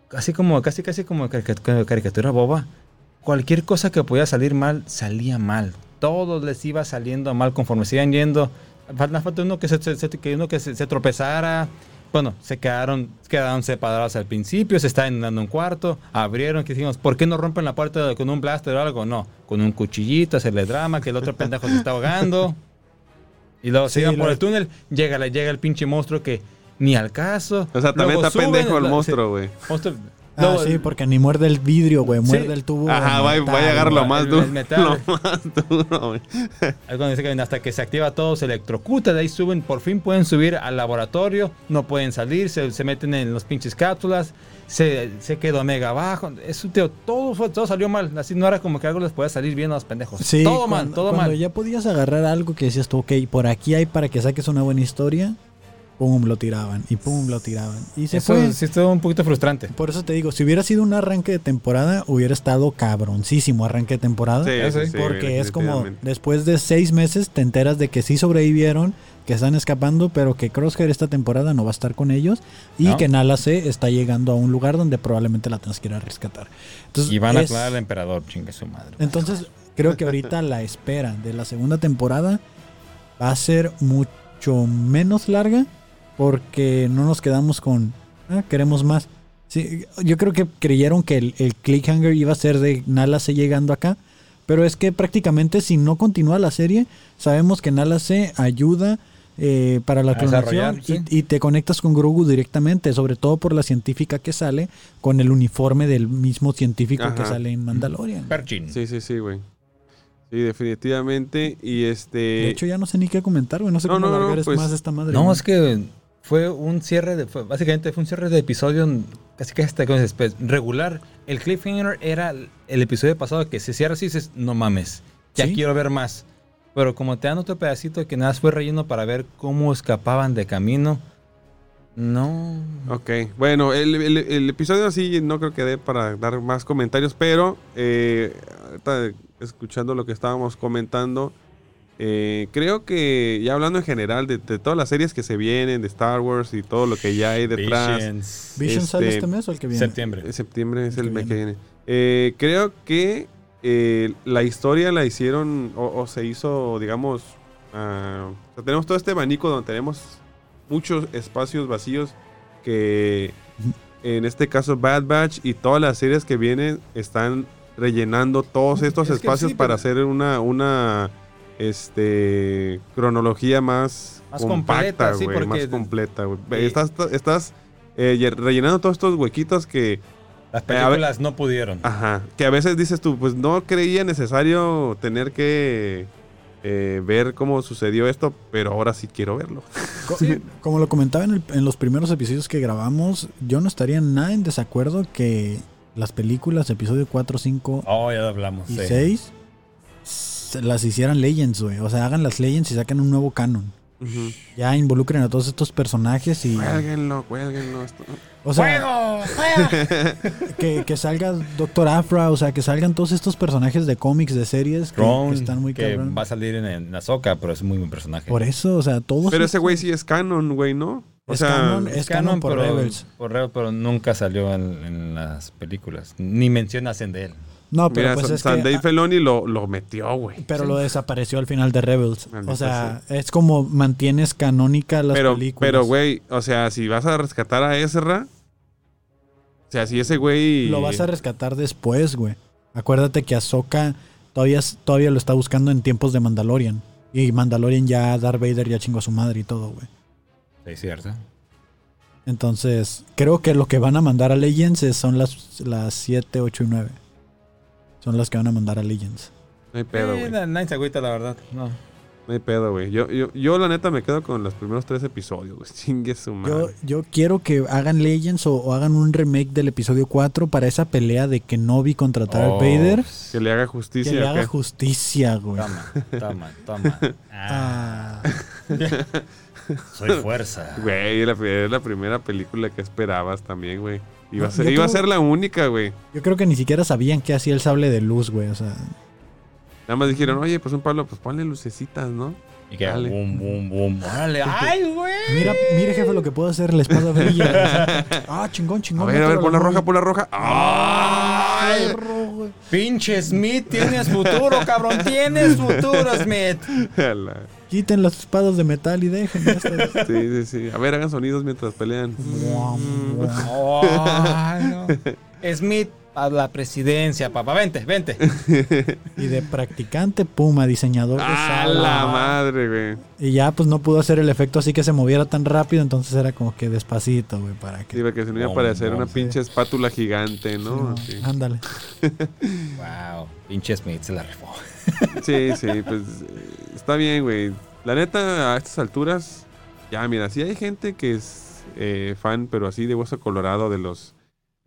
Casi como, casi, casi como carica- caricatura boba. Cualquier cosa que podía salir mal, salía mal. Todo les iba saliendo mal conforme se iban yendo. Falta, falta uno que se, se- se- que uno que se, se tropezara. Bueno, se quedaron, quedaron separados al principio, se estaban dando un cuarto, abrieron, que dijimos, ¿por qué no rompen la puerta con un blaster o algo? No, con un cuchillito, hacerle drama, que el otro pendejo se está ahogando. Y luego se Sí, iban por el túnel, llega, llega el pinche monstruo que ni al caso. O sea, también Luego está pendejo el monstruo, güey. Ah, luego- sí, porque ni muerde el vidrio, güey. Sí. Muerde el tubo. Ajá, va, metal, va a llegar lo más duro. Lo más duro, güey. Cuando dice que hasta que se activa todo, se electrocuta, de ahí suben, por fin pueden subir al laboratorio, no pueden salir, se, se meten en los pinches cápsulas, se, se quedó Omega abajo. Tío, todo, fue, todo salió mal. Así no era como que algo les podía salir bien a los pendejos. Sí, todo mal, todo cuando mal. ya podías agarrar algo que decías tú, ok, por aquí hay para que saques una buena historia, pum, lo tiraban y pum, lo tiraban. Y se Eso fue. sí estuvo un poquito frustrante. Por eso te digo, si hubiera sido un arranque de temporada, hubiera estado cabroncísimo arranque de temporada. Sí, Eso sí, porque es como después de seis meses te enteras de que sí sobrevivieron, que están escapando, pero que Crosshair esta temporada no va a estar con ellos y No. que Nala C está llegando a un lugar donde probablemente la tengas que ir a rescatar. Entonces, Y van a aclarar al emperador, chingue su madre. entonces creo que ahorita la espera de la segunda temporada va a ser mucho menos larga porque no nos quedamos con "Ah, queremos más. Sí, yo creo que creyeron que el, el cliffhanger iba a ser de Nala C llegando acá, pero es que prácticamente si no continúa la serie, sabemos que Nala C ayuda eh, para la clonación sí. y, te conectas con Grogu directamente, sobre todo por la científica que sale con el uniforme del mismo científico que sale en Mandalorian. Perchin. Sí, sí, sí, güey. Sí, definitivamente. Y este. De hecho, ya no sé ni qué comentar, güey. No sé No, cómo no, no, pues- más esta madre. No, güey. es que fue un cierre de. fue- básicamente fue un cierre de episodio casi que hasta con. Regular. El cliffhanger era el, episodio pasado que se cierra y dices, no mames. Ya Sí. quiero ver más. Pero como te dan otro pedacito que nada fue relleno para ver cómo escapaban de camino. No. Ok, bueno, el, el- el episodio así no creo que dé para dar más comentarios, pero eh, escuchando lo que estábamos comentando, eh, creo que ya hablando en general de, de todas las series que se vienen, de Star Wars y todo lo que ya hay detrás, Visions. ¿Vision sale este, este mes o el que viene? Septiembre. septiembre es El el que mes que viene. Eh, creo que eh, la historia la hicieron o, o se hizo, digamos, ah, o sea, tenemos todo este abanico donde tenemos muchos espacios vacíos que en este caso Bad Batch y todas las series que vienen están rellenando todos estos es espacios sí, para hacer una, una este, cronología más, Más compacta, completa, sí, güey, más completa, güey. Sí. Estás, estás eh, rellenando todos estos huequitos que, Las Eh, películas no pudieron. ajá, que a veces dices tú, pues no creía necesario tener que eh, ver cómo sucedió esto, pero ahora sí quiero verlo. Co- Como lo comentaba en, el- en los primeros episodios que grabamos, yo no estaría nada en desacuerdo que las películas, episodio 4, 5 Oh, ya hablamos. y sí. 6, las hicieran Legends, güey. O sea, hagan las Legends y saquen un nuevo canon. Ya involucren a todos estos personajes y... Cuélguenlo, cuélguenlo. esto- O sea, que, que salga Doctor Afra, o sea, que salgan todos estos personajes de cómics, de series que, Ron, que están muy que cabrón. va a salir en, en Azoka, pero es muy buen personaje. Por eso, o sea, todos... Pero ese güey sí es canon, güey, ¿no? O Es sea, canon, es canon por pero, Rebels. por Rebels, pero nunca salió en, en las películas. Ni mencionas en de él. No, pero mira, pues San, es San que... Dave Filoni lo, lo metió, güey. Pero lo desapareció al final de Rebels. Maldita O sea, es como mantienes canónica las Pero, películas. pero, güey, o sea, si vas a rescatar a Ezra, o sea, si ese güey... Lo vas a rescatar después, güey. Acuérdate que Ahsoka todavía, todavía lo está buscando en tiempos de Mandalorian. Y Mandalorian ya, Darth Vader ya chingó a su madre y todo, güey. Sí, es cierto. Entonces, creo que lo que van a mandar a Legends son las, las 7, 8 y 9. Son las que van a mandar a Legends. No hay pedo, Eh, güey. na- nadie se agüita, la verdad. No. No hay pedo, güey. Yo, yo, yo, la neta, me quedo con los primeros tres episodios, güey. Chingue su madre. Yo, yo quiero que hagan Legends o, o hagan un remake del episodio 4 para esa pelea de Kenobi contra Darth Oh, Vader. Que le haga Que justicia. le haga acá. justicia, güey. Toma, toma, toma. Ah, Ah, soy fuerza. Güey, la, es la primera película que esperabas también, güey. Iba, a No, ser, iba a ser la única, güey. yo creo que ni siquiera sabían que hacía el sable de luz, güey. O sea, Nada más dijeron, oye, pues un Pablo, pues ponle lucecitas, ¿no? Y que Dale. boom, boom, boom. Órale. ¡Ay, güey! mira, mire, jefe, lo que puedo hacer, la espada brilla. Ah, chingón, A chingón. ver, a ver, pon la roja, pon la roja. ¡Ay! Perro. Pinche Smith, tienes futuro, cabrón. Tienes futuro, Smith. Quiten las espadas de metal y dejen esto. Sí, sí, sí. A ver, hagan sonidos mientras pelean. No. Smith a la presidencia, papá. Vente, vente. Y de practicante, puma, diseñador de ¡A sala. la madre, güey! Y ya, pues no pudo hacer el efecto así que se moviera tan rápido, entonces era como que despacito, güey, para que. Sí, porque si no iba a Bom, parecer una sí. pinche espátula gigante, ¿no? No, Así. ándale. Wow. Pinche Smith se la rifó. Sí, sí, pues eh, está bien, güey. La neta, a estas alturas, ya mira, si hay gente que es eh, fan, pero así de hueso colorado de los...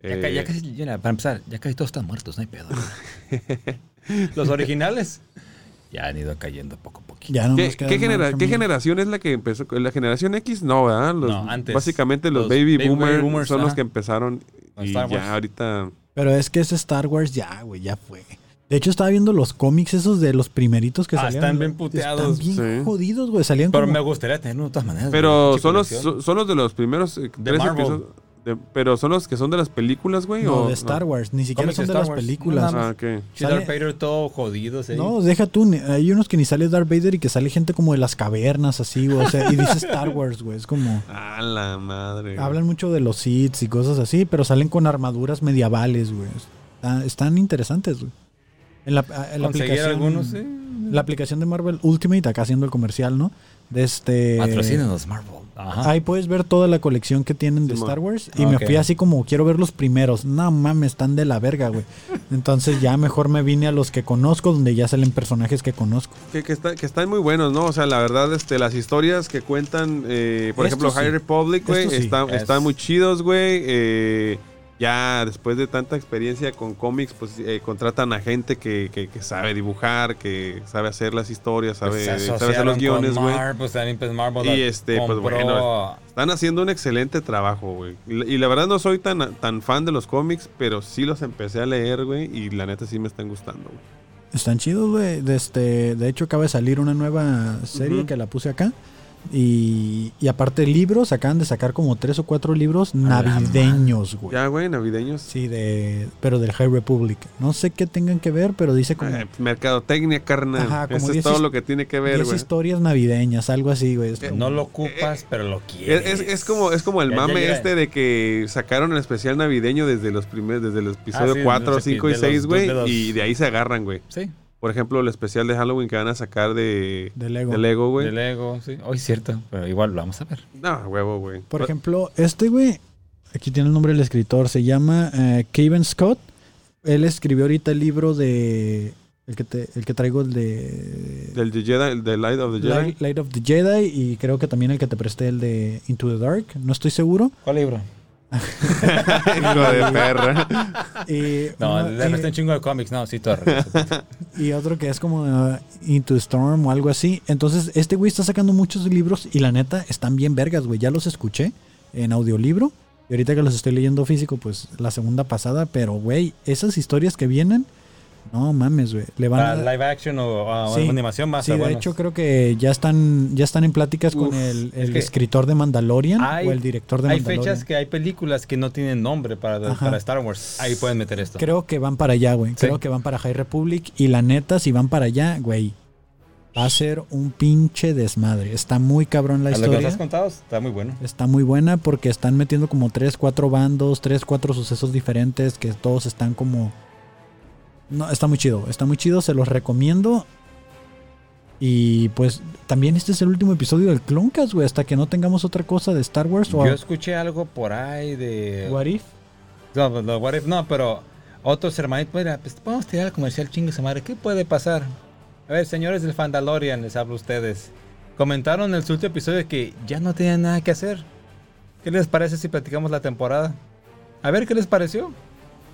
Ya, eh, ya casi, ya, para empezar, ya casi todos están muertos, no hay pedo. Los originales ya han ido cayendo poco a poco. Ya no ¿Qué, genera- generación es la que empezó? ¿La generación X? No, ¿verdad? Los- No, antes. Básicamente los, Los baby, baby boomers, boomers, son los que empezaron y Star Wars. ya ahorita... Pero es que ese Star Wars ya, güey, ya fue. De hecho, estaba viendo los cómics esos de los primeritos que Ah, salían. están bien puteados. Están bien Sí. jodidos, güey. Salían Pero como... me gustaría tenerlo de todas maneras. Pero son los, son, son los de los primeros eh, De tres Marvel. episodios. De- pero son los que son de las películas, güey. No, o, de Star Wars. Ni siquiera son de Star las Wars. películas. No, Ah, ok. Sí, Darth sale- Vader todo jodido. sí. No, deja tú. Hay unos que ni sale Darth Vader y que sale gente como de las cavernas, así, güey. O sea, y dice Star Wars, güey. Es como... A la madre. güey. Hablan mucho de los Sith y cosas así, pero salen con armaduras medievales, güey. Está- están interesantes, güey. En la, en la Conseguir aplicación... algunos, sí. La aplicación de Marvel Ultimate, acá haciendo el comercial, ¿no? De este... Patrocínanos, Marvel. Ajá. Ahí puedes ver toda la colección que tienen de. Star Wars. Y Ah, me fui así como, quiero ver los primeros. No mames, están de la verga, güey. Entonces ya mejor me vine a los que conozco, donde ya salen personajes que conozco. Que, que, está- que están muy buenos, ¿no? O sea, la verdad, este, las historias que cuentan, eh, por Esto ejemplo, sí. High Republic, güey, sí. están, Es- están muy chidos, güey. eh, ya después de tanta experiencia con cómics, pues eh, contratan a gente que, que- que sabe dibujar, que sabe hacer las historias, sabe, Pues sabe hacer los guiones, güey. Pues pues Y este, pues, bueno, Están haciendo un excelente trabajo, güey. Y, y la verdad no soy tan, tan fan de los cómics, pero sí los empecé a leer, güey, y la neta sí me están gustando, güey. Están chidos, güey. De, este, de hecho, acaba de salir una nueva serie que la puse acá. Y, y aparte libros, acaban de sacar como tres o cuatro libros navideños, güey. Ya, güey, navideños. Sí, de, pero del High Republic. No sé qué tengan que ver, pero dice como Eh, mercadotecnia, carnal. Ajá, como Eso es todo lo que tiene que ver, 10 güey. historias navideñas, algo así, güey. Eh, como- No lo ocupas, pero lo quieres. Es, como, es como el Ya- ya mame este de que sacaron el especial navideño desde los primeros, desde el episodio Ah, sí, 4, no sé qué, 5 y de los 6, dos güey, y de ahí se agarran, güey. Sí, Por ejemplo, el especial de Halloween que van a sacar de, de Lego. de Lego, güey. de Lego, sí. Hoy es cierto, pero igual lo vamos a ver. No, huevo, güey. Por ejemplo, este güey, aquí tiene el nombre del escritor, se llama eh, Kevin Scott. Él escribió ahorita el libro de. El que, te- el que traigo, el de. Del de Jedi, el de Light of the Jedi. Light, Light of the Jedi. Y creo que también el que te presté, el de Into the Dark. No estoy seguro. ¿Cuál libro? Hijo de perra. Y, No, uno- le presté un chingo de cómics, no, sí, todo. y otro que es como uh, Into the Storm o algo así. Entonces, este güey está sacando muchos libros y la neta están bien vergas, güey. Ya los escuché en audiolibro. Y ahorita que los estoy leyendo físico, pues la segunda pasada. Pero, güey, esas historias que vienen, no mames, güey. Le van Para a. live action o, o Sí. animación más Sí, de hecho creo que ya están ya están en pláticas con el, el es que escritor de Mandalorian hay- o el director de Hay Mandalorian. fechas que hay películas que no tienen nombre para, para Star Wars. Ahí pueden meter esto. Creo que van para allá, güey. Sí. Creo que van para High Republic. Y la neta, si van para allá, güey, va a ser un pinche desmadre. Está muy cabrón la A lo que nos historia. has contado está muy bueno. Está muy buena porque están metiendo como tres, cuatro bandos, tres, cuatro sucesos diferentes que todos están como... No, está muy chido, está muy chido, se los recomiendo. Y pues también este es el último episodio del Cloncast, güey, hasta que no tengamos otra cosa de Star Wars o Yo escuché algo por ahí de... What If. No, pues, lo what if, no, pero otros hermanitos, mira, pues podemos tirar el comercial chingue su madre. ¿Qué puede pasar? A ver, señores del Fandalorian, les hablo a ustedes. Comentaron en el último episodio que ya no tenían nada que hacer. ¿Qué les parece si platicamos la temporada? A ver, ¿qué les pareció?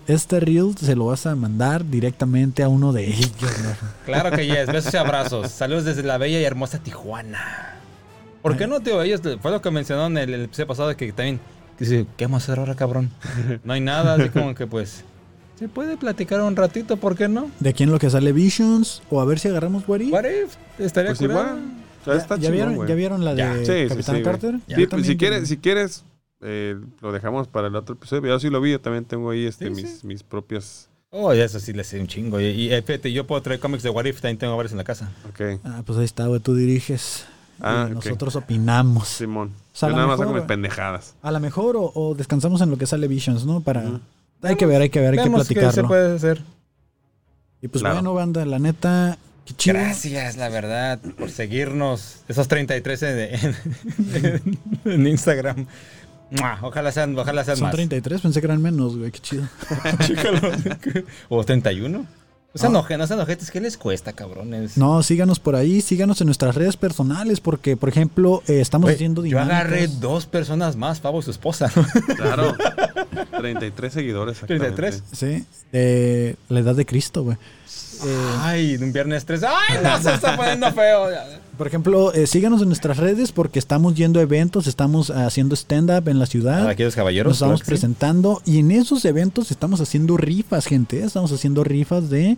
Este reel se lo vas a mandar directamente a uno de ellos, ¿no? Claro que yes, besos y abrazos. Saludos desde la bella y hermosa Tijuana. ¿Por qué no, tío? Ellos, fue lo que mencionaron en el, el episodio pasado que también, que dice, ¿qué vamos a hacer ahora, cabrón? No hay nada, así como que pues, se puede platicar un ratito, ¿por qué no? De aquí en lo que sale Visions o a ver si agarramos What If. What if? Estaría Pues curado. igual. O sea, ¿Ya, está ya chingón, vieron. ¿Ya vieron la de sí, Capitán sí. Carter? Pues, si quieres, si quieres eh, lo dejamos para el otro episodio. Yo sí lo vi, yo también tengo ahí este, Sí, mis, sí. mis propias. Oh, eso sí le sé un chingo. Y, y, eh, fíjate, yo puedo traer cómics de What If, también tengo varios en la casa. Ok, Ah, pues ahí está, güey, tú diriges. Ah, y ok. nosotros opinamos. Simón. sea, Yo nada más hago mis pendejadas. A lo mejor o, o descansamos en lo que sale Visions, ¿no? Para... Hay que ver, hay que ver, hay que qué se platicarlo. puede hacer. Y pues Claro. bueno, banda, la neta, qué chido. Gracias, la verdad, por seguirnos. Esos 33 en, en- en Instagram. Mua, Ojalá sean, ojalá sean Son más. 33, pensé que eran menos, güey, qué chido. Chícalo. o 31. No sean No. oje- no sean ojetes, ¿qué les cuesta, cabrones? No, síganos por ahí, síganos en nuestras redes personales, porque, por ejemplo, eh, estamos Güey, haciendo yo dinámicas. agarré dos personas más, Pavo y su esposa. Claro. 33 seguidores. exactamente. 33. Sí, de la edad de Cristo, güey. Eh, Ay, un viernes 3. ¡Ay, no se está poniendo feo! por ejemplo, eh, síganos en nuestras redes porque estamos yendo a eventos, estamos haciendo stand-up en la ciudad. Aquí los caballeros. Nos estamos sí. presentando y en esos eventos estamos haciendo rifas, gente. Estamos haciendo rifas de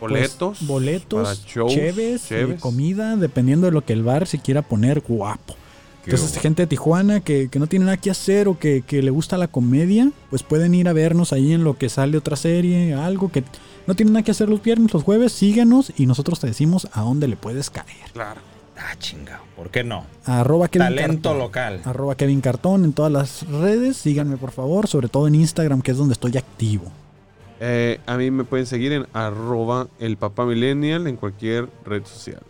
pues, Boletos. boletos, shows, cheves, comida, dependiendo de lo que el bar se quiera poner guapo. Entonces, gente de Tijuana que, que no tiene nada que hacer o que, que le gusta la comedia, pues pueden ir a vernos ahí en lo que sale otra serie, algo que no tienen nada que hacer los viernes, los jueves, síganos y nosotros te decimos a dónde le puedes caer. Claro. Ah, chingado. ¿Por qué no? Arroba Kevin Talento Cartón. local. Arroba Kevin Cartón en todas las redes. Síganme por favor, sobre todo en Instagram, que es donde estoy activo. Eh, a mí me pueden seguir en arroba el papá millennial en cualquier red social.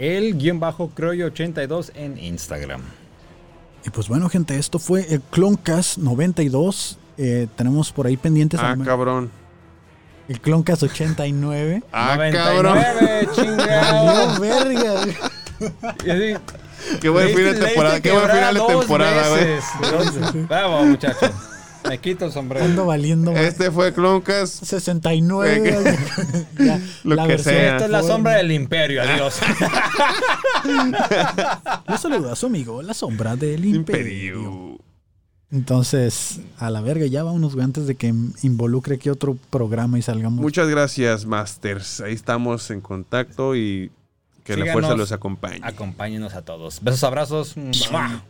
El guion bajo Croyo82 en Instagram. Y pues bueno, gente, esto fue el Cloncast 92. Eh, tenemos por ahí pendientes Ah, al- cabrón. El Cloncast 89. Ah, cabrón. 99, chingado. ¡Valió verga! Y así, Qué buen final de temporada. Qué buen final de temporada, güey. veces. Dos- Bravo, muchacho. Me quito el sombrero. Ando valiendo. Este fue Cloncast. 69. Ya, Lo la que versión sea. Esta es la sombra del imperio, adiós. Le saluda a su amigo, la sombra del imperio. Imperio. Entonces, a la verga, ya vámonos, güey, antes de que involucre aquí otro programa y salgamos. Muchas gracias, Masters. Ahí estamos en contacto y Que la fuerza los acompañe. Acompáñenos a todos. Besos, abrazos. ¡Mua!